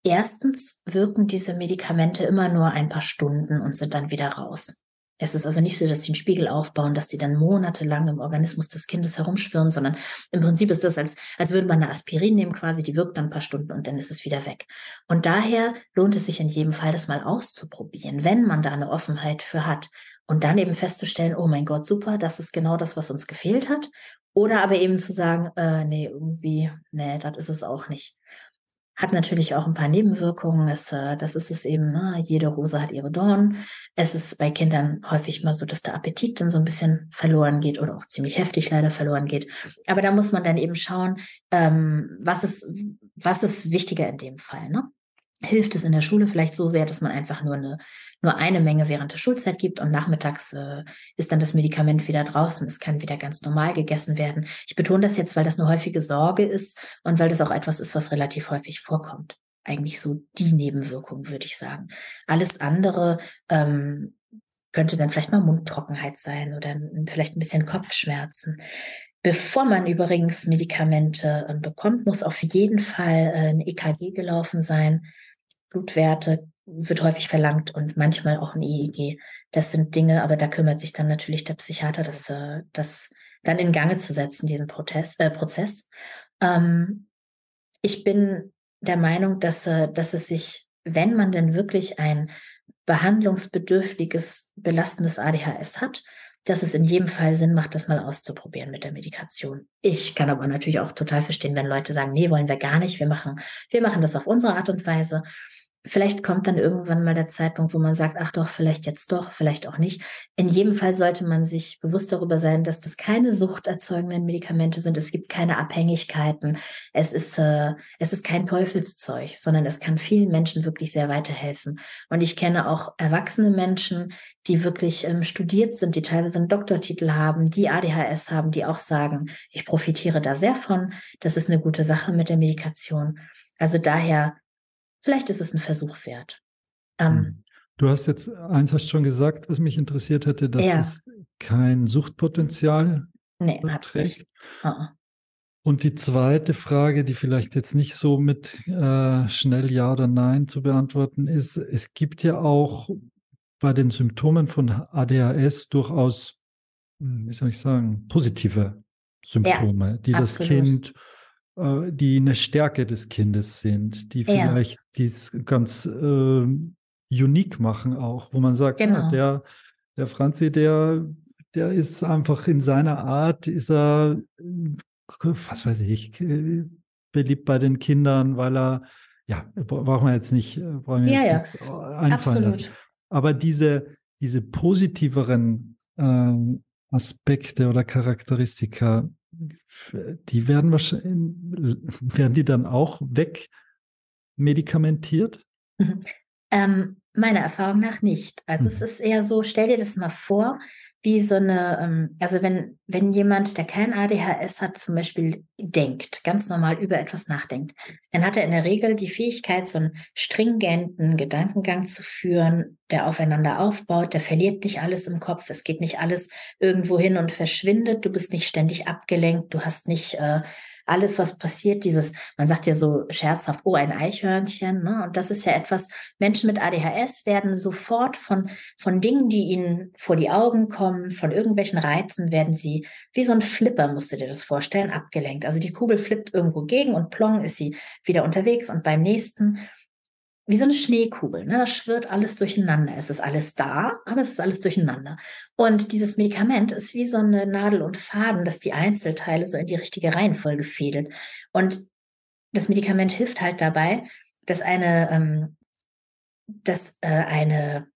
Erstens wirken diese Medikamente immer nur ein paar Stunden und sind dann wieder raus. Es ist also nicht so, dass sie einen Spiegel aufbauen, dass die dann monatelang im Organismus des Kindes herumschwirren, sondern im Prinzip ist das, als, als würde man eine Aspirin nehmen quasi, die wirkt dann ein paar Stunden und dann ist es wieder weg. Und daher lohnt es sich in jedem Fall, das mal auszuprobieren, wenn man da eine Offenheit für hat. Und dann eben festzustellen, oh mein Gott, super, das ist genau das, was uns gefehlt hat. Oder aber eben zu sagen, äh, nee, irgendwie, nee, das ist es auch nicht. Hat natürlich auch ein paar Nebenwirkungen. Es, äh, das ist es eben, ne? jede Rose hat ihre Dornen. Es ist bei Kindern häufig mal so, dass der Appetit dann so ein bisschen verloren geht oder auch ziemlich heftig leider verloren geht. Aber da muss man dann eben schauen, ähm, was, ist, was ist wichtiger in dem Fall. Ne? hilft es in der Schule vielleicht so sehr, dass man einfach nur eine, nur eine Menge während der Schulzeit gibt und nachmittags äh, ist dann das Medikament wieder draußen. Es kann wieder ganz normal gegessen werden. Ich betone das jetzt, weil das eine häufige Sorge ist und weil das auch etwas ist, was relativ häufig vorkommt. Eigentlich so die Nebenwirkung, würde ich sagen. Alles andere ähm, könnte dann vielleicht mal Mundtrockenheit sein oder vielleicht ein bisschen Kopfschmerzen. Bevor man übrigens Medikamente äh, bekommt, muss auf jeden Fall äh, ein EKG gelaufen sein. Blutwerte wird häufig verlangt und manchmal auch ein EEG. Das sind Dinge, aber da kümmert sich dann natürlich der Psychiater, das, äh, das dann in Gange zu setzen, diesen Protest, äh, Prozess. Ähm, ich bin der Meinung, dass, äh, dass es sich, wenn man denn wirklich ein behandlungsbedürftiges, belastendes ADHS hat, dass es in jedem Fall Sinn macht, das mal auszuprobieren mit der Medikation. Ich kann aber natürlich auch total verstehen, wenn Leute sagen, nee, wollen wir gar nicht, wir machen, wir machen das auf unsere Art und Weise vielleicht kommt dann irgendwann mal der Zeitpunkt, wo man sagt, ach doch, vielleicht jetzt doch, vielleicht auch nicht. In jedem Fall sollte man sich bewusst darüber sein, dass das keine suchterzeugenden Medikamente sind. Es gibt keine Abhängigkeiten. Es ist, äh, es ist kein Teufelszeug, sondern es kann vielen Menschen wirklich sehr weiterhelfen. Und ich kenne auch erwachsene Menschen, die wirklich ähm, studiert sind, die teilweise einen Doktortitel haben, die ADHS haben, die auch sagen, ich profitiere da sehr von. Das ist eine gute Sache mit der Medikation. Also daher vielleicht ist es ein Versuch wert. Ähm, hm. du hast jetzt eins hast schon gesagt, was mich interessiert hätte, dass ja. es kein Suchtpotenzial nee, trägt. Uh -uh. Und die zweite Frage, die vielleicht jetzt nicht so mit äh, schnell Ja oder Nein zu beantworten ist, es gibt ja auch bei den Symptomen von ADHS durchaus, hm, wie soll ich sagen, positive Symptome, ja, die absolut. das Kind äh, die eine Stärke des Kindes sind, die vielleicht ja. dies ganz äh, unique machen auch, wo man sagt, genau. ja, der, der Franzi, der, der ist einfach in seiner Art, ist er, was weiß ich, beliebt bei den Kindern, weil er, ja, brauchen wir jetzt nicht, brauchen wir ja, jetzt ja. einfallen Absolut. lassen. Aber diese, diese positiveren äh, Aspekte oder Charakteristika, die werden wahrscheinlich, *laughs* werden die dann auch wegmedikamentiert? Mhm. Ähm, meiner Erfahrung nach nicht. Also mhm. es ist eher so, stell dir das mal vor, wie so eine, ähm, also wenn, wenn jemand, der kein ADHS hat, zum Beispiel denkt, ganz normal über etwas nachdenkt, dann hat er in der Regel die Fähigkeit, so einen stringenten Gedankengang zu führen, der aufeinander aufbaut, der verliert nicht alles im Kopf, es geht nicht alles irgendwo hin und verschwindet, du bist nicht ständig abgelenkt, du hast nicht äh, alles, was passiert, dieses, man sagt ja so scherzhaft, oh, ein Eichhörnchen, ne? Und das ist ja etwas, Menschen mit ADHS werden sofort von, von Dingen, die ihnen vor die Augen kommen, von irgendwelchen Reizen, werden sie, wie so ein Flipper, musst du dir das vorstellen, abgelenkt. Also die Kugel flippt irgendwo gegen und plong ist sie wieder unterwegs und beim nächsten wie so eine Schneekugel. Ne? Das schwirrt alles durcheinander. Es ist alles da, aber es ist alles durcheinander. Und dieses Medikament ist wie so eine Nadel und Faden, dass die Einzelteile so in die richtige Reihenfolge fädelt. Und das Medikament hilft halt dabei, dass eine, ähm, dass äh, eine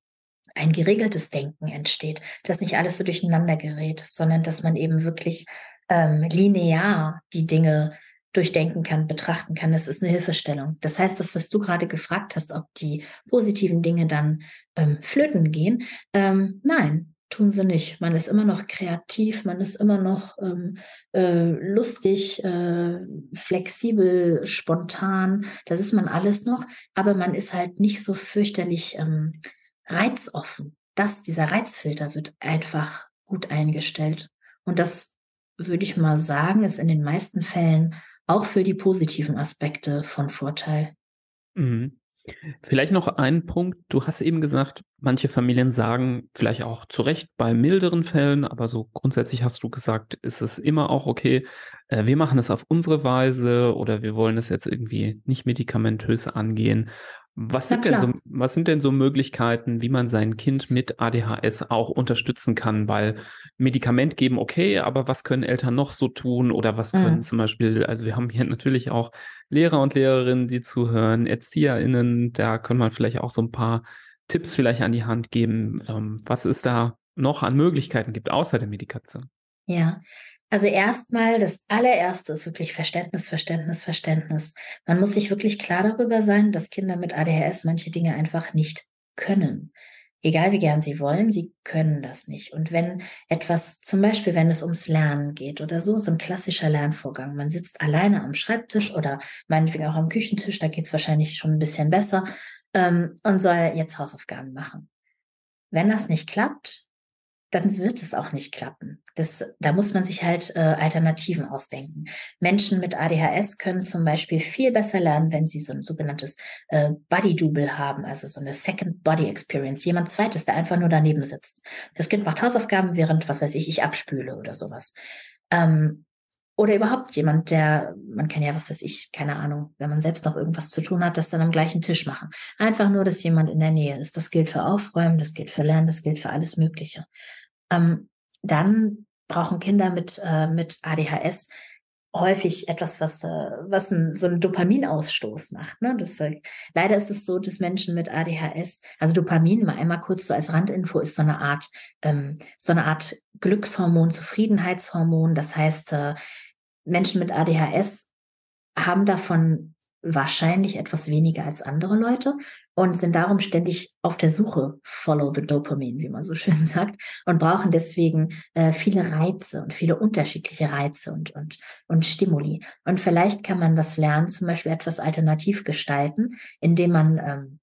ein geregeltes Denken entsteht, dass nicht alles so durcheinander gerät, sondern dass man eben wirklich ähm, linear die Dinge durchdenken kann, betrachten kann. Das ist eine Hilfestellung. Das heißt, das, was du gerade gefragt hast, ob die positiven Dinge dann ähm, flöten gehen, ähm, nein, tun sie nicht. Man ist immer noch kreativ, man ist immer noch ähm, äh, lustig, äh, flexibel, spontan. Das ist man alles noch, aber man ist halt nicht so fürchterlich ähm, reizoffen. Das, dieser Reizfilter wird einfach gut eingestellt. Und das würde ich mal sagen, ist in den meisten Fällen auch für die positiven Aspekte von Vorteil. Mhm. Vielleicht noch ein Punkt. Du hast eben gesagt, manche Familien sagen vielleicht auch zu Recht bei milderen Fällen, aber so grundsätzlich hast du gesagt, ist es immer auch okay, äh, wir machen es auf unsere Weise oder wir wollen es jetzt irgendwie nicht medikamentös angehen. Was sind, denn so, was sind denn so Möglichkeiten, wie man sein Kind mit ADHS auch unterstützen kann? Weil Medikament geben, okay, aber was können Eltern noch so tun? Oder was können mhm. zum Beispiel, also wir haben hier *laughs* natürlich auch Lehrer und Lehrerinnen, die zuhören, ErzieherInnen, da können wir vielleicht auch so ein paar Tipps vielleicht an die Hand geben, ähm, was es da noch an Möglichkeiten gibt, außer der Medikation. Ja, also erstmal, das allererste ist wirklich Verständnis, Verständnis, Verständnis. Man muss sich wirklich klar darüber sein, dass Kinder mit ADHS manche Dinge einfach nicht können. Egal wie gern sie wollen, sie können das nicht. Und wenn etwas, zum Beispiel wenn es ums Lernen geht oder so, so ein klassischer Lernvorgang, man sitzt alleine am Schreibtisch oder meinetwegen auch am Küchentisch, da geht's wahrscheinlich schon ein bisschen besser ähm, und soll jetzt Hausaufgaben machen. Wenn das nicht klappt, dann wird es auch nicht klappen. Das, da muss man sich halt äh, Alternativen ausdenken. Menschen mit ADHS können zum Beispiel viel besser lernen, wenn sie so ein sogenanntes äh, Body Double haben, also so eine Second Body Experience. Jemand zweites, der einfach nur daneben sitzt. Das Kind macht Hausaufgaben, während, was weiß ich, ich abspüle oder sowas. Ähm, oder überhaupt jemand, der, man kann ja, was weiß ich, keine Ahnung, wenn man selbst noch irgendwas zu tun hat, das dann am gleichen Tisch machen. Einfach nur, dass jemand in der Nähe ist. Das gilt für Aufräumen, das gilt für Lernen, das gilt für alles Mögliche. Ähm, dann brauchen Kinder mit, äh, mit ADHS häufig etwas, was, äh, was ein, so einen Dopaminausstoß macht. Ne? Das, äh, leider ist es so, dass Menschen mit ADHS, also Dopamin, mal einmal kurz so als Randinfo, ist so eine Art, ähm, so eine Art Glückshormon, Zufriedenheitshormon. Das heißt, äh, Menschen mit ADHS haben davon wahrscheinlich etwas weniger als andere Leute und sind darum ständig auf der Suche, follow the dopamine, wie man so *laughs* schön sagt, und brauchen deswegen äh, viele Reize und viele unterschiedliche Reize und, und, und Stimuli. Und vielleicht kann man das Lernen zum Beispiel etwas alternativ gestalten, indem man ähm,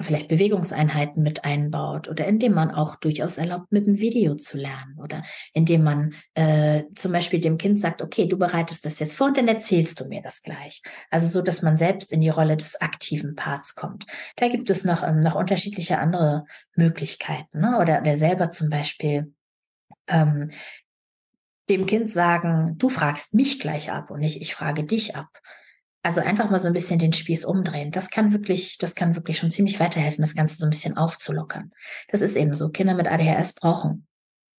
vielleicht Bewegungseinheiten mit einbaut oder indem man auch durchaus erlaubt, mit dem Video zu lernen oder indem man äh, zum Beispiel dem Kind sagt, okay, du bereitest das jetzt vor und dann erzählst du mir das gleich. Also so, dass man selbst in die Rolle des aktiven Parts kommt. Da gibt es noch, ähm, noch unterschiedliche andere Möglichkeiten. Ne? Oder der selber zum Beispiel ähm, dem Kind sagen, du fragst mich gleich ab und nicht ich frage dich ab. Also einfach mal so ein bisschen den Spieß umdrehen. Das kann wirklich, das kann wirklich schon ziemlich weiterhelfen, das Ganze so ein bisschen aufzulockern. Das ist eben so. Kinder mit ADHS brauchen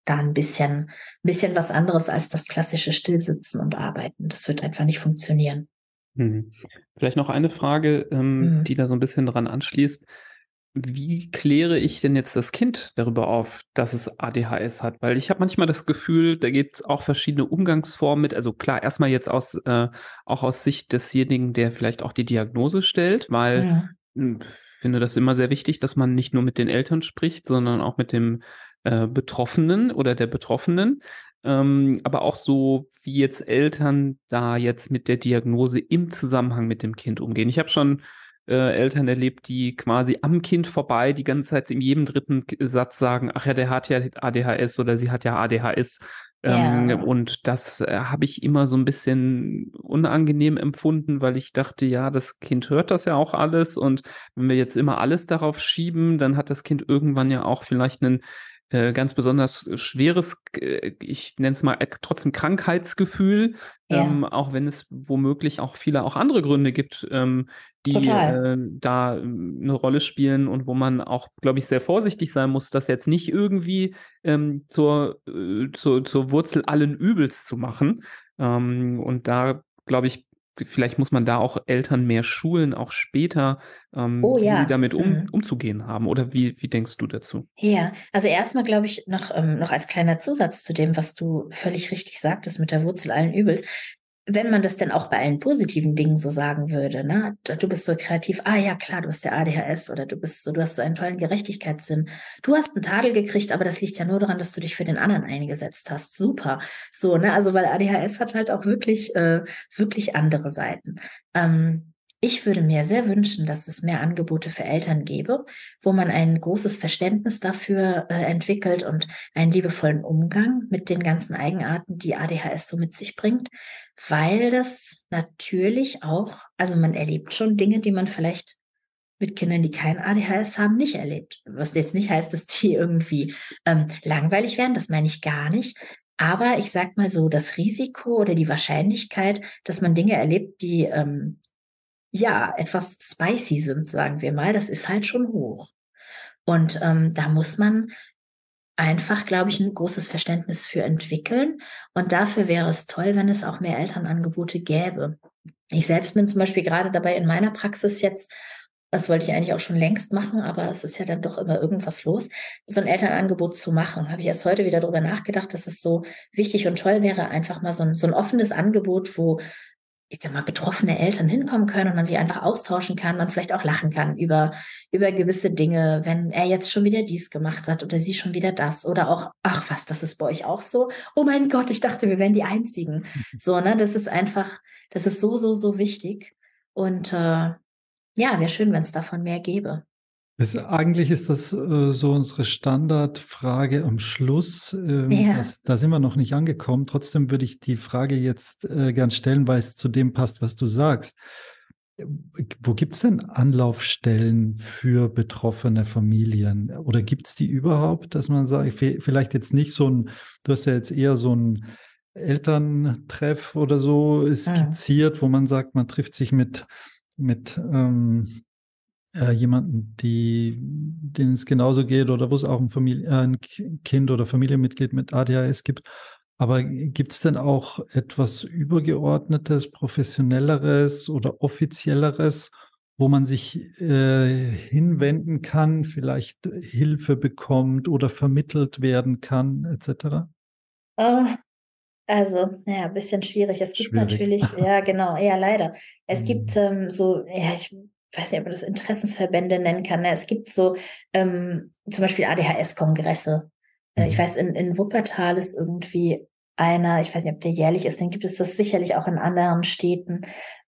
da ein bisschen, ein bisschen was anderes als das klassische Stillsitzen und Arbeiten. Das wird einfach nicht funktionieren. Hm. Vielleicht noch eine Frage, ähm, mhm. die da so ein bisschen dran anschließt wie kläre ich denn jetzt das Kind darüber auf, dass es ADHS hat? Weil ich habe manchmal das Gefühl, da gibt es auch verschiedene Umgangsformen mit. Also klar, erstmal jetzt aus, äh, auch aus Sicht desjenigen, der vielleicht auch die Diagnose stellt, weil ja. ich hm, finde das immer sehr wichtig, dass man nicht nur mit den Eltern spricht, sondern auch mit dem äh, Betroffenen oder der Betroffenen. Ähm, aber auch so, wie jetzt Eltern da jetzt mit der Diagnose im Zusammenhang mit dem Kind umgehen. Ich habe schon äh, Eltern erlebt, die quasi am Kind vorbei die ganze Zeit in jedem dritten Satz sagen, ach ja, der hat ja ADHS oder sie hat ja ADHS. Ähm. Und das äh, habe ich immer so ein bisschen unangenehm empfunden, weil ich dachte, ja, das Kind hört das ja auch alles und wenn wir jetzt immer alles darauf schieben, dann hat das Kind irgendwann ja auch vielleicht einen äh, ganz besonders schweres, äh, ich nenne es mal äh, trotzdem Krankheitsgefühl, ja. ähm, auch wenn es womöglich auch viele auch andere Gründe gibt, ähm, die äh, da ähm, eine Rolle spielen und wo man auch, glaube ich, sehr vorsichtig sein muss, das jetzt nicht irgendwie ähm, zur, äh, zur, zur Wurzel allen Übels zu machen. Ähm, und da, glaube ich, vielleicht muss man da auch Eltern mehr schulen, auch später, ähm, oh, ja. wie damit um, mhm. umzugehen haben. Oder wie, wie denkst du dazu? Ja, also erstmal glaube ich noch, ähm, noch als kleiner Zusatz zu dem, was du völlig richtig sagtest mit der Wurzel allen Übels wenn man das denn auch bei allen positiven Dingen so sagen würde, ne? Du bist so kreativ, ah ja, klar, du hast ja ADHS oder du bist so, du hast so einen tollen Gerechtigkeitssinn. Du hast einen Tadel gekriegt, aber das liegt ja nur daran, dass du dich für den anderen eingesetzt hast. Super. So, ne? Also, weil ADHS hat halt auch wirklich, äh, wirklich andere Seiten. Ähm, ich würde mir sehr wünschen, dass es mehr Angebote für Eltern gäbe, wo man ein großes Verständnis dafür äh, entwickelt und einen liebevollen Umgang mit den ganzen Eigenarten, die ADHS so mit sich bringt, weil das natürlich auch, also man erlebt schon Dinge, die man vielleicht mit Kindern, die kein ADHS haben, nicht erlebt. Was jetzt nicht heißt, dass die irgendwie ähm, langweilig werden, das meine ich gar nicht. Aber ich sag mal so, das Risiko oder die Wahrscheinlichkeit, dass man Dinge erlebt, die ähm, ja, etwas spicy sind, sagen wir mal, das ist halt schon hoch. Und ähm, da muss man einfach, glaube ich, ein großes Verständnis für entwickeln. Und dafür wäre es toll, wenn es auch mehr Elternangebote gäbe. Ich selbst bin zum Beispiel gerade dabei in meiner Praxis jetzt, das wollte ich eigentlich auch schon längst machen, aber es ist ja dann doch immer irgendwas los, so ein Elternangebot zu machen. Habe ich erst heute wieder darüber nachgedacht, dass es so wichtig und toll wäre, einfach mal so ein, so ein offenes Angebot, wo ich sag mal, betroffene Eltern hinkommen können und man sich einfach austauschen kann, man vielleicht auch lachen kann über, über gewisse Dinge, wenn er jetzt schon wieder dies gemacht hat oder sie schon wieder das oder auch, ach was, das ist bei euch auch so. Oh mein Gott, ich dachte, wir wären die Einzigen. So, ne, das ist einfach, das ist so, so, so wichtig. Und äh, ja, wäre schön, wenn es davon mehr gäbe. Es, eigentlich ist das äh, so unsere Standardfrage am Schluss. Ähm, ja. das, da sind wir noch nicht angekommen. Trotzdem würde ich die Frage jetzt äh, gern stellen, weil es zu dem passt, was du sagst. Wo gibt es denn Anlaufstellen für betroffene Familien? Oder gibt es die überhaupt, dass man sagt, vielleicht jetzt nicht so ein, du hast ja jetzt eher so ein Elterntreff oder so ah. skizziert, ja. wo man sagt, man trifft sich mit, mit ähm, äh, jemanden, die, denen es genauso geht oder wo es auch ein, Familie, äh, ein Kind oder Familienmitglied mit ADHS gibt. Aber gibt es denn auch etwas Übergeordnetes, Professionelleres oder Offizielleres, wo man sich äh, hinwenden kann, vielleicht Hilfe bekommt oder vermittelt werden kann, etc.? Uh, äh, also, ja, ein bisschen schwierig. Es gibt schwierig. natürlich, *laughs* ja, genau, ja, leider. Es gibt mhm. ähm, so, ja, ich weiß nicht, ob man das Interessensverbände nennen kann. Ne? Es gibt so ähm, zum Beispiel ADHS-Kongresse. Äh, ich mhm. weiß, in, in Wuppertal ist irgendwie einer, ich weiß nicht, ob der jährlich ist, dann gibt es das sicherlich auch in anderen Städten.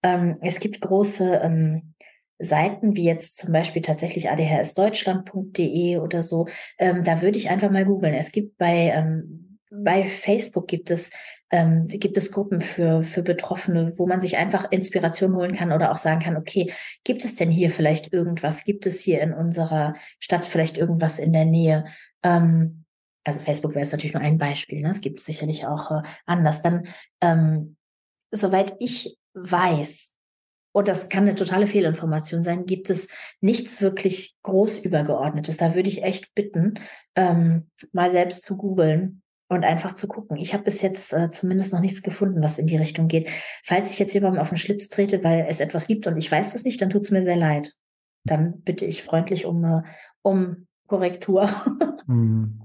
Ähm, es gibt große ähm, Seiten wie jetzt zum Beispiel tatsächlich adhsdeutschland.de oder so. Ähm, da würde ich einfach mal googeln. Es gibt bei ähm, bei Facebook gibt es ähm, gibt es Gruppen für, für Betroffene, wo man sich einfach Inspiration holen kann oder auch sagen kann, okay, gibt es denn hier vielleicht irgendwas? Gibt es hier in unserer Stadt vielleicht irgendwas in der Nähe? Ähm, also Facebook wäre jetzt natürlich nur ein Beispiel, ne? es gibt sicherlich auch äh, anders. Dann, ähm, soweit ich weiß, und das kann eine totale Fehlinformation sein, gibt es nichts wirklich groß übergeordnetes. Da würde ich echt bitten, ähm, mal selbst zu googeln, und einfach zu gucken. Ich habe bis jetzt äh, zumindest noch nichts gefunden, was in die Richtung geht. Falls ich jetzt jemandem auf den Schlips trete, weil es etwas gibt und ich weiß das nicht, dann tut es mir sehr leid. Dann bitte ich freundlich um, äh, um Korrektur. *laughs* Hm.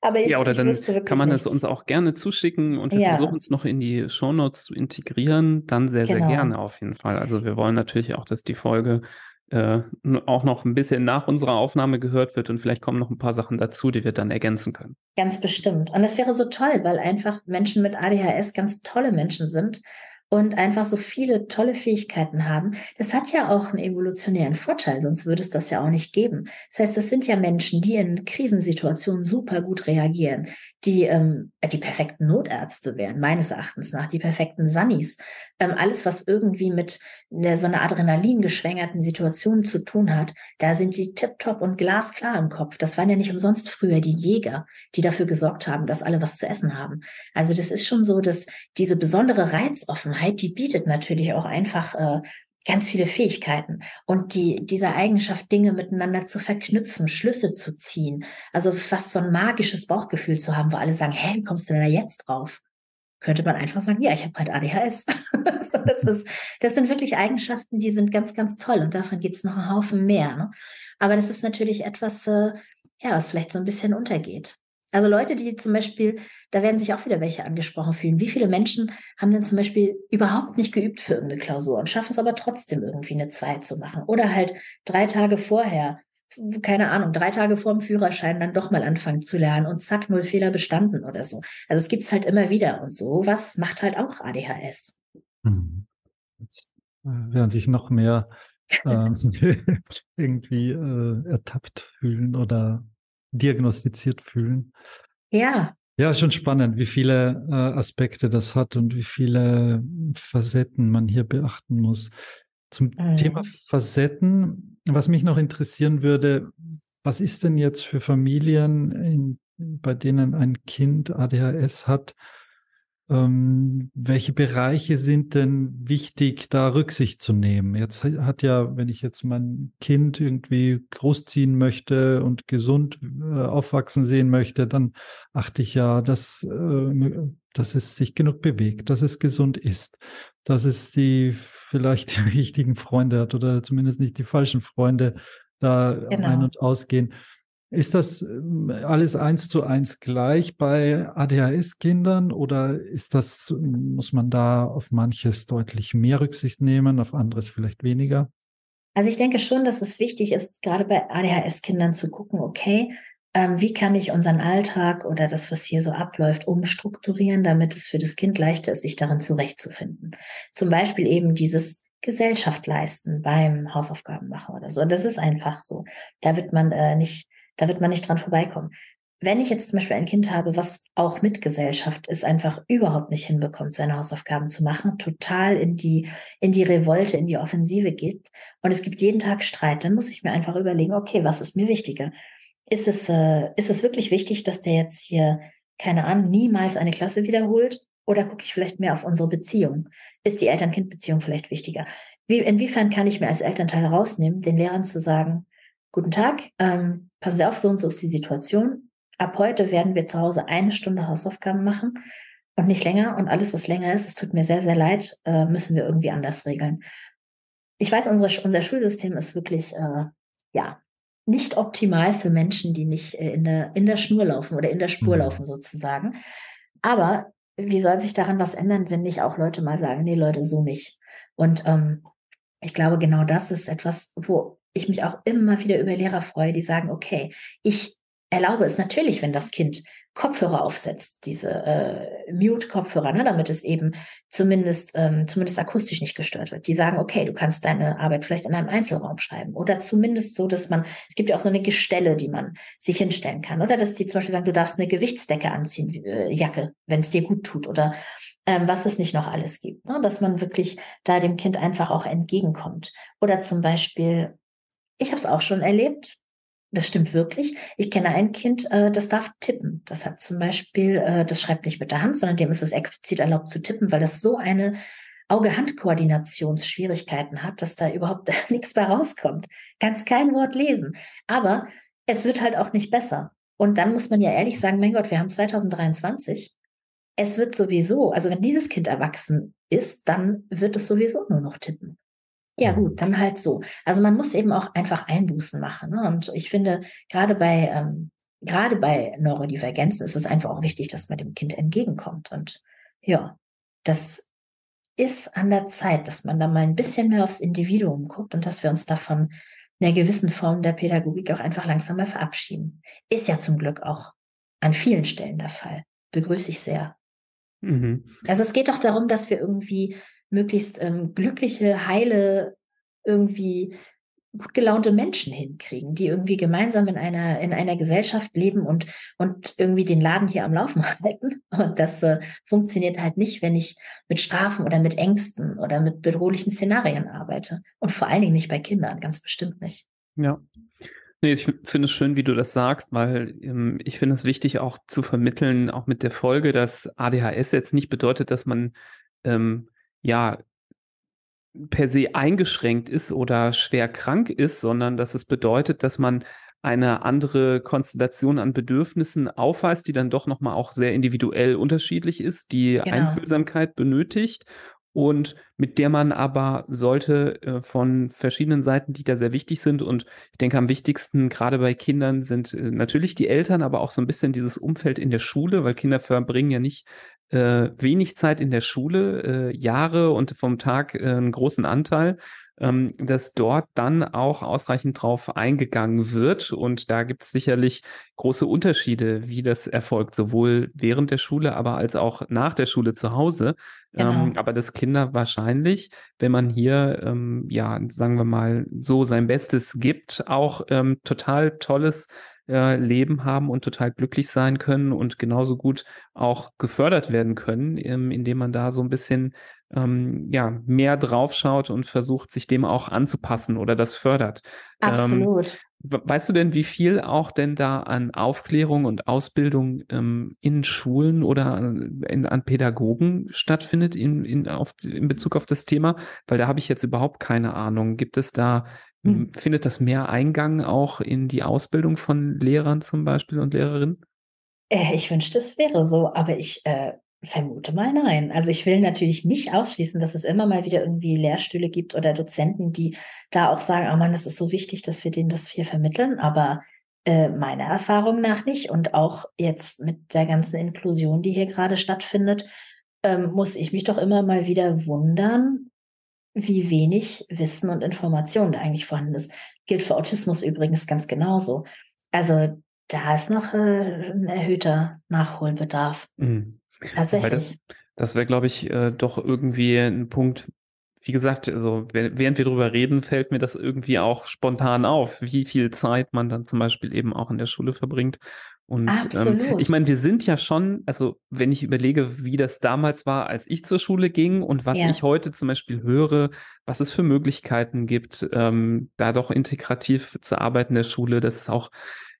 Aber ich, ja, oder dann kann man es uns auch gerne zuschicken und wir ja. versuchen es noch in die Shownotes zu integrieren. Dann sehr, genau. sehr gerne auf jeden Fall. Also wir wollen natürlich auch, dass die Folge äh, auch noch ein bisschen nach unserer Aufnahme gehört wird und vielleicht kommen noch ein paar Sachen dazu, die wir dann ergänzen können. Ganz bestimmt. Und das wäre so toll, weil einfach Menschen mit ADHS ganz tolle Menschen sind und einfach so viele tolle Fähigkeiten haben, das hat ja auch einen evolutionären Vorteil, sonst würde es das ja auch nicht geben. Das heißt, das sind ja Menschen, die in Krisensituationen super gut reagieren, die ähm, die perfekten Notärzte wären, meines Erachtens nach, die perfekten Sunnies. Ähm, alles, was irgendwie mit der, so einer Adrenalin geschwängerten Situation zu tun hat, da sind die tiptop und glasklar im Kopf. Das waren ja nicht umsonst früher die Jäger, die dafür gesorgt haben, dass alle was zu essen haben. Also das ist schon so, dass diese besondere Reizoffenheit Offenheit, die bietet natürlich auch einfach äh, ganz viele Fähigkeiten und die diese Eigenschaft Dinge miteinander zu verknüpfen, Schlüsse zu ziehen, also fast so ein magisches Bauchgefühl zu haben, wo alle sagen, hä, wie kommst du denn da jetzt drauf? Könnte man einfach sagen, ja, ich habe halt ADHS. *laughs* das ist, das sind wirklich Eigenschaften, die sind ganz, ganz toll und davon gibt es noch einen Haufen mehr. Ne? Aber das ist natürlich etwas, äh, ja, was vielleicht so ein bisschen untergeht. Also Leute, die zum Beispiel, da werden sich auch wieder welche angesprochen fühlen. Wie viele Menschen haben denn zum Beispiel überhaupt nicht geübt für irgendeine Klausur und schaffen es aber trotzdem irgendwie eine zwei zu machen? Oder halt drei Tage vorher, keine Ahnung, drei Tage vor dem Führerschein dann doch mal anfangen zu lernen und zack, null Fehler bestanden oder so. Also es gibt's halt immer wieder und so was macht halt auch ADHS. Hm. Jetzt äh, werden sich noch mehr *laughs* ähm, *laughs* irgendwie äh, ertappt fühlen oder diagnostiziert fühlen. Ja. Ja, schon spannend, wie viele äh, Aspekte das hat und wie viele Facetten man hier beachten muss. Zum mhm. Thema Facetten, was mich noch interessieren würde, was ist denn jetzt für Familien, in, bei denen ein Kind ADHS hat, ähm, welche Bereiche sind denn wichtig, da Rücksicht zu nehmen? Jetzt hat ja, wenn ich jetzt mein Kind irgendwie großziehen möchte und gesund äh, aufwachsen sehen möchte, dann achte ich ja, dass, äh, dass es sich genug bewegt, dass es gesund ist, dass es die vielleicht die *laughs* richtigen Freunde hat oder zumindest nicht die falschen Freunde da genau. ein- und ausgehen. Ist das ähm, alles eins zu eins gleich bei ADHS-Kindern oder ist das, muss man da auf manches deutlich mehr Rücksicht nehmen, auf anderes vielleicht weniger? Also ich denke schon, dass es wichtig ist, gerade bei ADHS-Kindern zu gucken, okay, ähm, wie kann ich unseren Alltag oder das, was hier so abläuft, umstrukturieren, damit es für das Kind leichter ist, sich darin zurechtzufinden. Zum Beispiel eben dieses Gesellschaft leisten beim Hausaufgaben machen oder so. Und das ist einfach so. Da wird man äh, nicht da wird man nicht dran vorbeikommen. Wenn ich jetzt zum Beispiel ein Kind habe, was auch mit Gesellschaft ist, einfach überhaupt nicht hinbekommt, seine Hausaufgaben zu machen, total in die, in die Revolte, in die Offensive geht und es gibt jeden Tag Streit, dann muss ich mir einfach überlegen, okay, was ist mir wichtiger? Ist es, äh, ist es wirklich wichtig, dass der jetzt hier, keine Ahnung, niemals eine Klasse wiederholt? Oder gucke ich vielleicht mehr auf unsere Beziehung? Ist die Eltern-Kind-Beziehung vielleicht wichtiger? Wie, inwiefern kann ich mir als Elternteil rausnehmen, den Lehrern zu sagen, guten Tag, ähm, passen Sie auf, so und so ist die Situation. Ab heute werden wir zu Hause eine Stunde Hausaufgaben machen und nicht länger. Und alles, was länger ist, es tut mir sehr, sehr leid, äh, müssen wir irgendwie anders regeln. Ich weiß, unsere, unser Schulsystem ist wirklich, äh, ja, nicht optimal für Menschen, die nicht äh, in, der, in der Schnur laufen oder in der Spur mhm. laufen sozusagen. Aber wie soll sich daran was ändern, wenn nicht auch Leute mal sagen, nee Leute, so nicht. Und ähm, ich glaube, genau das ist etwas, wo ich mich auch immer wieder über Lehrer freue, die sagen, okay, ich erlaube es natürlich, wenn das Kind Kopfhörer aufsetzt, diese äh, Mute-Kopfhörer, ne, damit es eben zumindest, ähm, zumindest akustisch nicht gestört wird. Die sagen, okay, du kannst deine Arbeit vielleicht in einem Einzelraum schreiben oder zumindest so, dass man, es gibt ja auch so eine Gestelle, die man sich hinstellen kann oder dass die zum Beispiel sagen, du darfst eine Gewichtsdecke anziehen, äh, Jacke, wenn es dir gut tut oder ähm, was es nicht noch alles gibt, ne, dass man wirklich da dem Kind einfach auch entgegenkommt oder zum Beispiel ich habe es auch schon erlebt. Das stimmt wirklich. Ich kenne ein Kind, äh, das darf tippen. Das hat zum Beispiel, äh, das schreibt nicht mit der Hand, sondern dem ist es explizit erlaubt zu tippen, weil das so eine Auge-Hand-Koordinationsschwierigkeiten hat, dass da überhaupt *laughs* nichts bei rauskommt. Kannst kein Wort lesen. Aber es wird halt auch nicht besser. Und dann muss man ja ehrlich sagen, mein Gott, wir haben 2023. Es wird sowieso, also wenn dieses Kind erwachsen ist, dann wird es sowieso nur noch tippen. Ja, gut, dann halt so. Also man muss eben auch einfach Einbußen machen. Ne? Und ich finde, gerade bei, ähm, gerade bei Neurodivergenzen ist es einfach auch wichtig, dass man dem Kind entgegenkommt. Und ja, das ist an der Zeit, dass man da mal ein bisschen mehr aufs Individuum guckt und dass wir uns davon einer gewissen Form der Pädagogik auch einfach langsam mal verabschieden. Ist ja zum Glück auch an vielen Stellen der Fall. Begrüße ich sehr. Mhm. Also es geht doch darum, dass wir irgendwie möglichst ähm, glückliche, heile, irgendwie gut gelaunte Menschen hinkriegen, die irgendwie gemeinsam in einer, in einer Gesellschaft leben und, und irgendwie den Laden hier am Laufen *laughs* halten. Und das äh, funktioniert halt nicht, wenn ich mit Strafen oder mit Ängsten oder mit bedrohlichen Szenarien arbeite. Und vor allen Dingen nicht bei Kindern, ganz bestimmt nicht. Ja. Nee, ich finde es schön, wie du das sagst, weil ähm, ich finde es wichtig auch zu vermitteln, auch mit der Folge, dass ADHS jetzt nicht bedeutet, dass man ähm, ja per se eingeschränkt ist oder schwer krank ist, sondern dass es bedeutet, dass man eine andere Konstellation an Bedürfnissen aufweist, die dann doch nochmal auch sehr individuell unterschiedlich ist, die genau. Einfühlsamkeit benötigt und mit der man aber sollte äh, von verschiedenen Seiten, die da sehr wichtig sind. Und ich denke am wichtigsten gerade bei Kindern sind äh, natürlich die Eltern, aber auch so ein bisschen dieses Umfeld in der Schule, weil Kinder verbringen ja nicht äh, wenig Zeit in der Schule, äh, Jahre und vom Tag äh, einen großen Anteil ähm, dass dort dann auch ausreichend drauf eingegangen wird. Und da gibt es sicherlich große Unterschiede, wie das erfolgt, sowohl während der Schule, aber als auch nach der Schule zu Hause. Genau. Ähm, aber dass Kinder wahrscheinlich, wenn man hier, ähm, ja, sagen wir mal, so sein Bestes gibt, auch ähm, total tolles äh, Leben haben und total glücklich sein können und genauso gut auch gefördert werden können, ähm, indem man da so ein bisschen ähm, ja, mehr draufschaut und versucht, sich dem auch anzupassen oder das fördert. Ähm, Absolut. Ähm, weißt du denn, wie viel auch denn da an Aufklärung und Ausbildung ähm, in Schulen oder in, an Pädagogen stattfindet in, in, auf, in Bezug auf das Thema? Weil da habe ich jetzt überhaupt keine Ahnung. Gibt es da, hm. findet das mehr Eingang auch in die Ausbildung von Lehrern zum Beispiel und Lehrerinnen? Äh, ich wünschte, es wäre so, aber ich äh, Vermute mal nein. Also ich will natürlich nicht ausschließen, dass es immer mal wieder irgendwie Lehrstühle gibt oder Dozenten, die da auch sagen, oh Mann, das ist so wichtig, dass wir denen das hier vermitteln, aber äh, meiner Erfahrung nach nicht. Und auch jetzt mit der ganzen Inklusion, die hier gerade stattfindet, ähm, muss ich mich doch immer mal wieder wundern, wie wenig Wissen und Information da eigentlich vorhanden ist. Gilt für Autismus übrigens ganz genauso. Also da ist noch äh, ein erhöhter Nachholbedarf. Mhm. Tatsächlich. Das, das wäre, glaube ich, äh, doch irgendwie ein Punkt, wie gesagt, also während wir drüber reden, fällt mir das irgendwie auch spontan auf, wie viel Zeit man dann zum Beispiel eben auch in der Schule verbringt. Und ähm, ich meine, wir sind ja schon, also wenn ich überlege, wie das damals war, als ich zur Schule ging und was ja. ich heute zum Beispiel höre, was es für Möglichkeiten gibt, ähm, da doch integrativ zu arbeiten in der Schule, dass es auch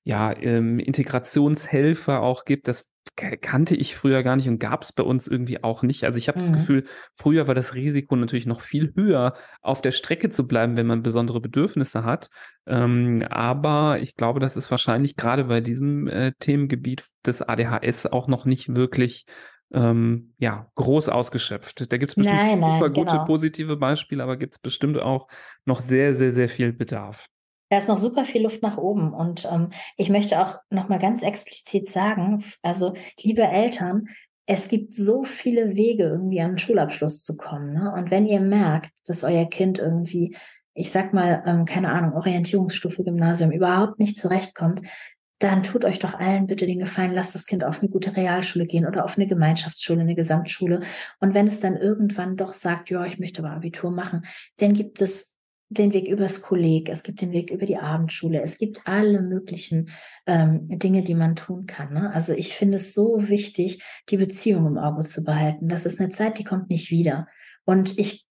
ja ähm, Integrationshelfer auch gibt, das kannte ich früher gar nicht und gab es bei uns irgendwie auch nicht. Also ich habe mhm. das Gefühl, früher war das Risiko natürlich noch viel höher, auf der Strecke zu bleiben, wenn man besondere Bedürfnisse hat. Ähm, aber ich glaube, das ist wahrscheinlich gerade bei diesem äh, Themengebiet des ADHS auch noch nicht wirklich ähm, ja, groß ausgeschöpft. Da gibt es bestimmt nein, nein, super gute genau. positive Beispiele, aber gibt es bestimmt auch noch sehr, sehr, sehr viel Bedarf. Da ist noch super viel Luft nach oben. Und ähm, ich möchte auch noch mal ganz explizit sagen, also liebe Eltern, es gibt so viele Wege, irgendwie an den Schulabschluss zu kommen. Ne? Und wenn ihr merkt, dass euer Kind irgendwie, ich sag mal, ähm, keine Ahnung, Orientierungsstufe Gymnasium überhaupt nicht zurechtkommt, dann tut euch doch allen bitte den Gefallen, lasst das Kind auf eine gute Realschule gehen oder auf eine Gemeinschaftsschule, eine Gesamtschule. Und wenn es dann irgendwann doch sagt, ja, ich möchte aber Abitur machen, dann gibt es den Weg übers Kolleg, es gibt den Weg über die Abendschule, es gibt alle möglichen ähm, Dinge, die man tun kann. Ne? Also ich finde es so wichtig, die Beziehung im Auge zu behalten. Das ist eine Zeit, die kommt nicht wieder. Und ich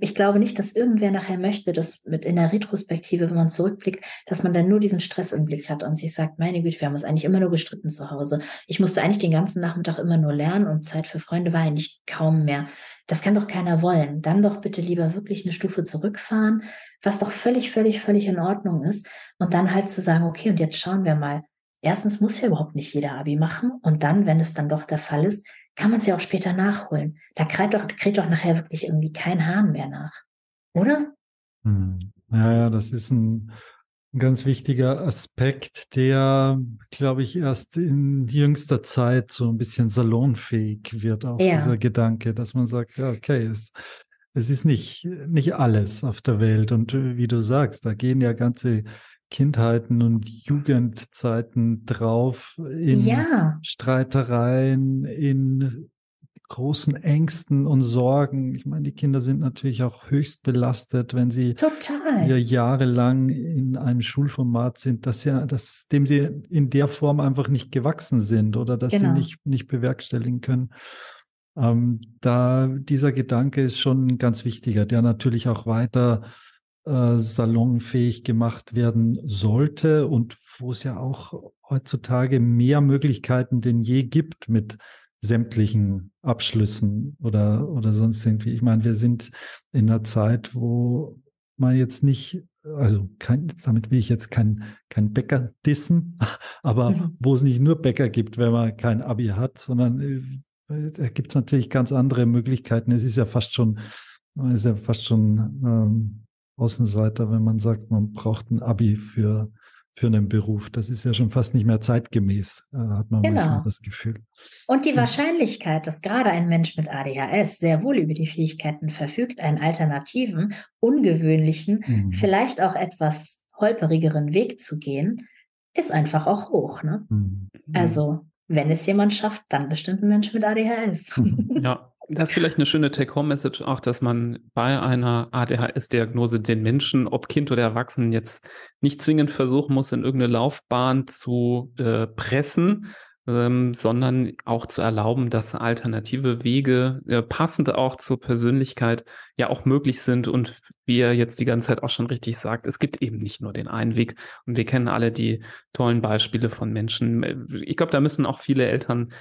ich glaube nicht, dass irgendwer nachher möchte, dass mit in der Retrospektive, wenn man zurückblickt, dass man dann nur diesen Stress im Blick hat und sich sagt, meine Güte, wir haben uns eigentlich immer nur gestritten zu Hause. Ich musste eigentlich den ganzen Nachmittag immer nur lernen und Zeit für Freunde war eigentlich kaum mehr. Das kann doch keiner wollen. Dann doch bitte lieber wirklich eine Stufe zurückfahren, was doch völlig, völlig, völlig in Ordnung ist. Und dann halt zu sagen, okay, und jetzt schauen wir mal. Erstens muss ja überhaupt nicht jeder Abi machen. Und dann, wenn es dann doch der Fall ist, kann man es ja auch später nachholen. Da kräht doch, kräht doch nachher wirklich irgendwie kein Hahn mehr nach. Oder? Hm. Ja, ja, das ist ein ganz wichtiger Aspekt, der, glaube ich, erst in jüngster Zeit so ein bisschen salonfähig wird, auch ja. dieser Gedanke, dass man sagt, ja, okay, es, es ist nicht, nicht alles auf der Welt. Und äh, wie du sagst, da gehen ja ganze Kindheiten und Jugendzeiten drauf, in ja. Streitereien, in großen Ängsten und Sorgen. Ich meine, die Kinder sind natürlich auch höchst belastet, wenn sie Total. ja jahrelang in einem Schulformat sind, das ja, das, dem sie in der Form einfach nicht gewachsen sind oder dass genau. sie nicht, nicht bewerkstelligen können. Ähm, da dieser Gedanke ist schon ein ganz wichtiger, der natürlich auch weiter äh, salonfähig gemacht werden sollte und wo es ja auch heutzutage mehr Möglichkeiten denn je gibt mit sämtlichen Abschlüssen oder, oder sonst irgendwie. Ich meine, wir sind in einer Zeit, wo man jetzt nicht, also kein, damit will ich jetzt kein, kein Bäcker dissen, *laughs* aber mhm. wo es nicht nur Bäcker gibt, wenn man kein Abi hat, sondern äh, da gibt es natürlich ganz andere Möglichkeiten. Es ist ja fast schon, ist ja fast schon ähm, Außenseiter, wenn man sagt, man braucht ein Abi für für einen Beruf. Das ist ja schon fast nicht mehr zeitgemäß, äh, hat man genau. manchmal das Gefühl. Und die Wahrscheinlichkeit, dass gerade ein Mensch mit ADHS sehr wohl über die Fähigkeiten verfügt, einen alternativen, ungewöhnlichen, mhm. vielleicht auch etwas holperigeren Weg zu gehen, ist einfach auch hoch. Ne? Mhm. Also, wenn es jemand schafft, dann bestimmt ein Mensch mit ADHS. Ja, *laughs* das ist vielleicht eine schöne Take-Home-Message auch, dass man bei einer ADHS-Diagnose den Menschen, ob Kind oder Erwachsenen, jetzt nicht zwingend versuchen muss, in irgendeine Laufbahn zu äh, pressen, ähm, sondern auch zu erlauben, dass alternative Wege, äh, passend auch zur Persönlichkeit, ja auch möglich sind. Und wie er jetzt die ganze Zeit auch schon richtig sagt, es gibt eben nicht nur den einen Weg. Und wir kennen alle die tollen Beispiele von Menschen. Ich glaube, da müssen auch viele Eltern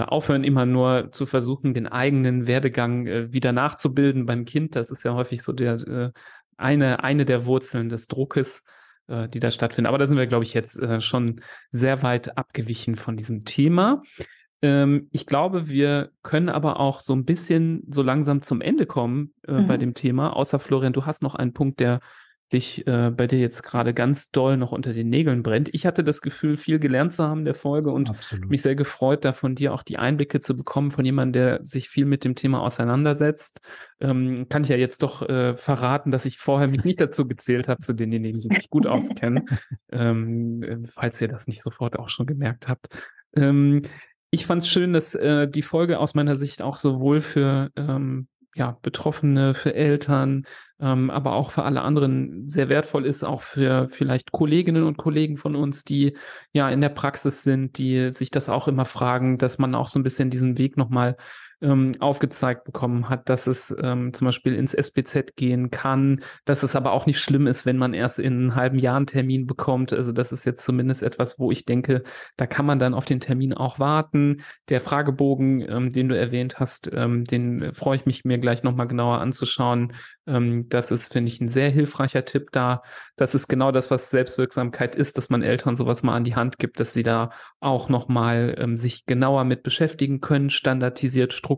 aufhören, immer nur zu versuchen, den eigenen Werdegang äh, wieder nachzubilden beim Kind. Das ist ja häufig so der äh, eine, eine der Wurzeln des Druckes, äh, die da stattfinden. Aber da sind wir, glaube ich, jetzt äh, schon sehr weit abgewichen von diesem Thema. Ähm, ich glaube, wir können aber auch so ein bisschen so langsam zum Ende kommen äh, mhm. bei dem Thema. Außer Florian, du hast noch einen Punkt, der dich äh, bei dir jetzt gerade ganz doll noch unter den Nägeln brennt. Ich hatte das Gefühl, viel gelernt zu haben in der Folge und Absolut. mich sehr gefreut, da von dir auch die Einblicke zu bekommen von jemandem, der sich viel mit dem Thema auseinandersetzt. Ähm, kann ich ja jetzt doch äh, verraten, dass ich vorher mich nicht dazu gezählt habe, zu denjenigen, die sich gut auskennen, *laughs* ähm, falls ihr das nicht sofort auch schon gemerkt habt. Ähm, ich fand es schön, dass äh, die Folge aus meiner Sicht auch sowohl für ähm, ja, Betroffene, für Eltern, ähm, aber auch für alle anderen sehr wertvoll ist, auch für vielleicht Kolleginnen und Kollegen von uns, die ja in der Praxis sind, die sich das auch immer fragen, dass man auch so ein bisschen diesen Weg nochmal ähm, aufgezeigt bekommen hat, dass es ähm, zum Beispiel ins SBZ gehen kann, dass es aber auch nicht schlimm ist, wenn man erst in einem halben Jahr einen Termin bekommt. Also das ist jetzt zumindest etwas, wo ich denke, da kann man dann auf den Termin auch warten. Der Fragebogen, ähm, den du erwähnt hast, ähm, den freue ich mich mir gleich nochmal genauer anzuschauen. Ähm, das ist, finde ich, ein sehr hilfreicher Tipp da. Das ist genau das, was Selbstwirksamkeit ist, dass man Eltern sowas mal an die Hand gibt, dass sie da auch nochmal ähm, sich genauer mit beschäftigen können, standardisiert, strukturiert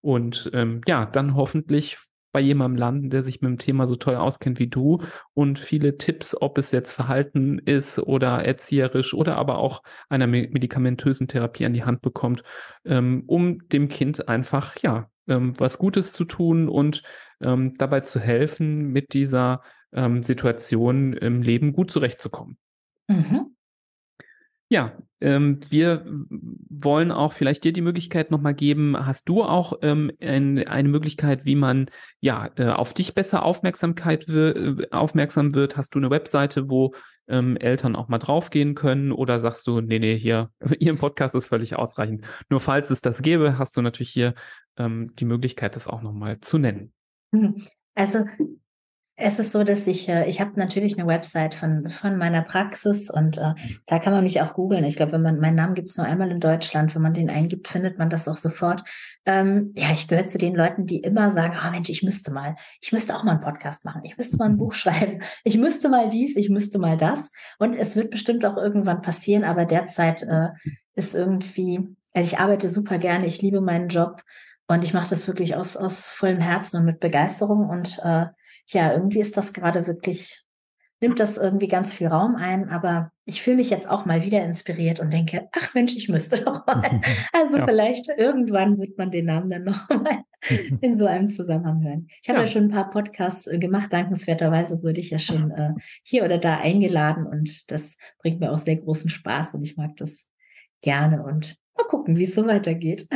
und ähm, ja, dann hoffentlich bei jemandem landen, der sich mit dem Thema so toll auskennt wie du und viele Tipps, ob es jetzt Verhalten ist oder erzieherisch oder aber auch einer medikamentösen Therapie an die Hand bekommt, ähm, um dem Kind einfach, ja, ähm, was Gutes zu tun und ähm, dabei zu helfen, mit dieser ähm, Situation im Leben gut zurechtzukommen. Mhm. Ja, ähm, wir wollen auch vielleicht dir die Möglichkeit nochmal geben. Hast du auch ähm, ein, eine Möglichkeit, wie man ja äh, auf dich besser Aufmerksamkeit äh, aufmerksam wird? Hast du eine Webseite, wo ähm, Eltern auch mal draufgehen können? Oder sagst du, nee, nee, hier, *laughs* ihr Podcast ist völlig ausreichend. Nur falls es das gäbe, hast du natürlich hier ähm, die Möglichkeit, das auch nochmal zu nennen. Mhm. Also es ist so, dass ich, äh, ich habe natürlich eine Website von, von meiner Praxis und äh, da kann man mich auch googeln. Ich glaube, wenn man, meinen Namen gibt es nur einmal in Deutschland, wenn man den eingibt, findet man das auch sofort. Ähm, ja, ich gehöre zu den Leuten, die immer sagen, ah oh, Mensch, ich müsste mal, ich müsste auch mal einen Podcast machen, ich müsste mal ein Buch *laughs* schreiben, ich müsste mal dies, ich müsste mal das. Und es wird bestimmt auch irgendwann passieren, aber derzeit äh, ist irgendwie, also ich arbeite super gerne, ich liebe meinen Job und ich mache das wirklich aus, aus vollem Herzen und mit Begeisterung und äh, ja, irgendwie ist das gerade wirklich, nimmt das irgendwie ganz viel Raum ein, aber ich fühle mich jetzt auch mal wieder inspiriert und denke, ach Mensch, ich müsste *laughs* doch mal. *laughs* Also ja. vielleicht irgendwann wird man den Namen dann noch *laughs* mal in so einem Zusammenhang hören. Ich habe ja. ja schon ein paar Podcasts äh, gemacht, dankenswerterweise wurde ich ja schon äh, hier oder da eingeladen und das bringt mir auch sehr großen Spaß und ich mag das gerne und mal gucken, wie es so weitergeht.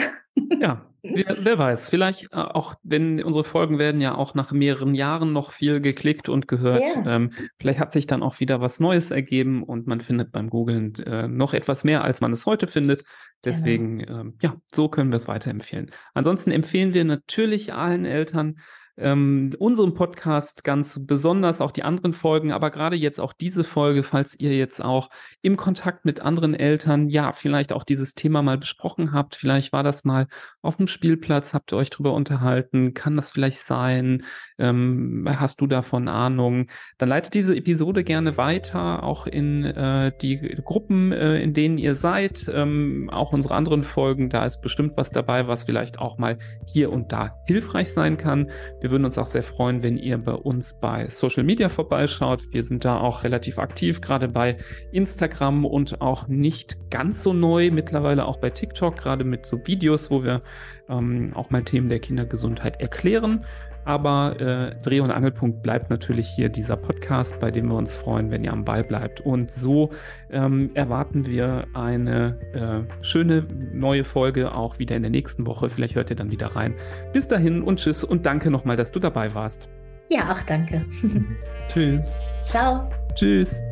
Ja, wer, wer, weiß, vielleicht äh, auch, wenn unsere Folgen werden ja auch nach mehreren Jahren noch viel geklickt und gehört. Ja. Ähm, vielleicht hat sich dann auch wieder was Neues ergeben und man findet beim Googlen äh, noch etwas mehr, als man es heute findet. Deswegen, genau. ähm, ja, so können wir es weiterempfehlen. Ansonsten empfehlen wir natürlich allen Eltern, ähm, unserem Podcast ganz besonders, auch die anderen Folgen, aber gerade jetzt auch diese Folge, falls ihr jetzt auch im Kontakt mit anderen Eltern, ja, vielleicht auch dieses Thema mal besprochen habt, vielleicht war das mal auf dem Spielplatz, habt ihr euch drüber unterhalten, kann das vielleicht sein, ähm, hast du davon Ahnung, dann leitet diese Episode gerne weiter, auch in äh, die Gruppen, äh, in denen ihr seid, ähm, auch unsere anderen Folgen, da ist bestimmt was dabei, was vielleicht auch mal hier und da hilfreich sein kann. Wir würden uns auch sehr freuen, wenn ihr bei uns bei Social Media vorbeischaut. Wir sind da auch relativ aktiv, gerade bei Instagram und auch nicht ganz so neu, mittlerweile auch bei TikTok, gerade mit so Videos, wo wir ähm, auch mal Themen der Kindergesundheit erklären. Aber äh, Dreh- und Angelpunkt bleibt natürlich hier dieser Podcast, bei dem wir uns freuen, wenn ihr am Ball bleibt. Und so ähm, erwarten wir eine äh, schöne neue Folge auch wieder in der nächsten Woche. Vielleicht hört ihr dann wieder rein. Bis dahin und tschüss und danke nochmal, dass du dabei warst. Ja, auch danke. *laughs* tschüss. Ciao. Tschüss.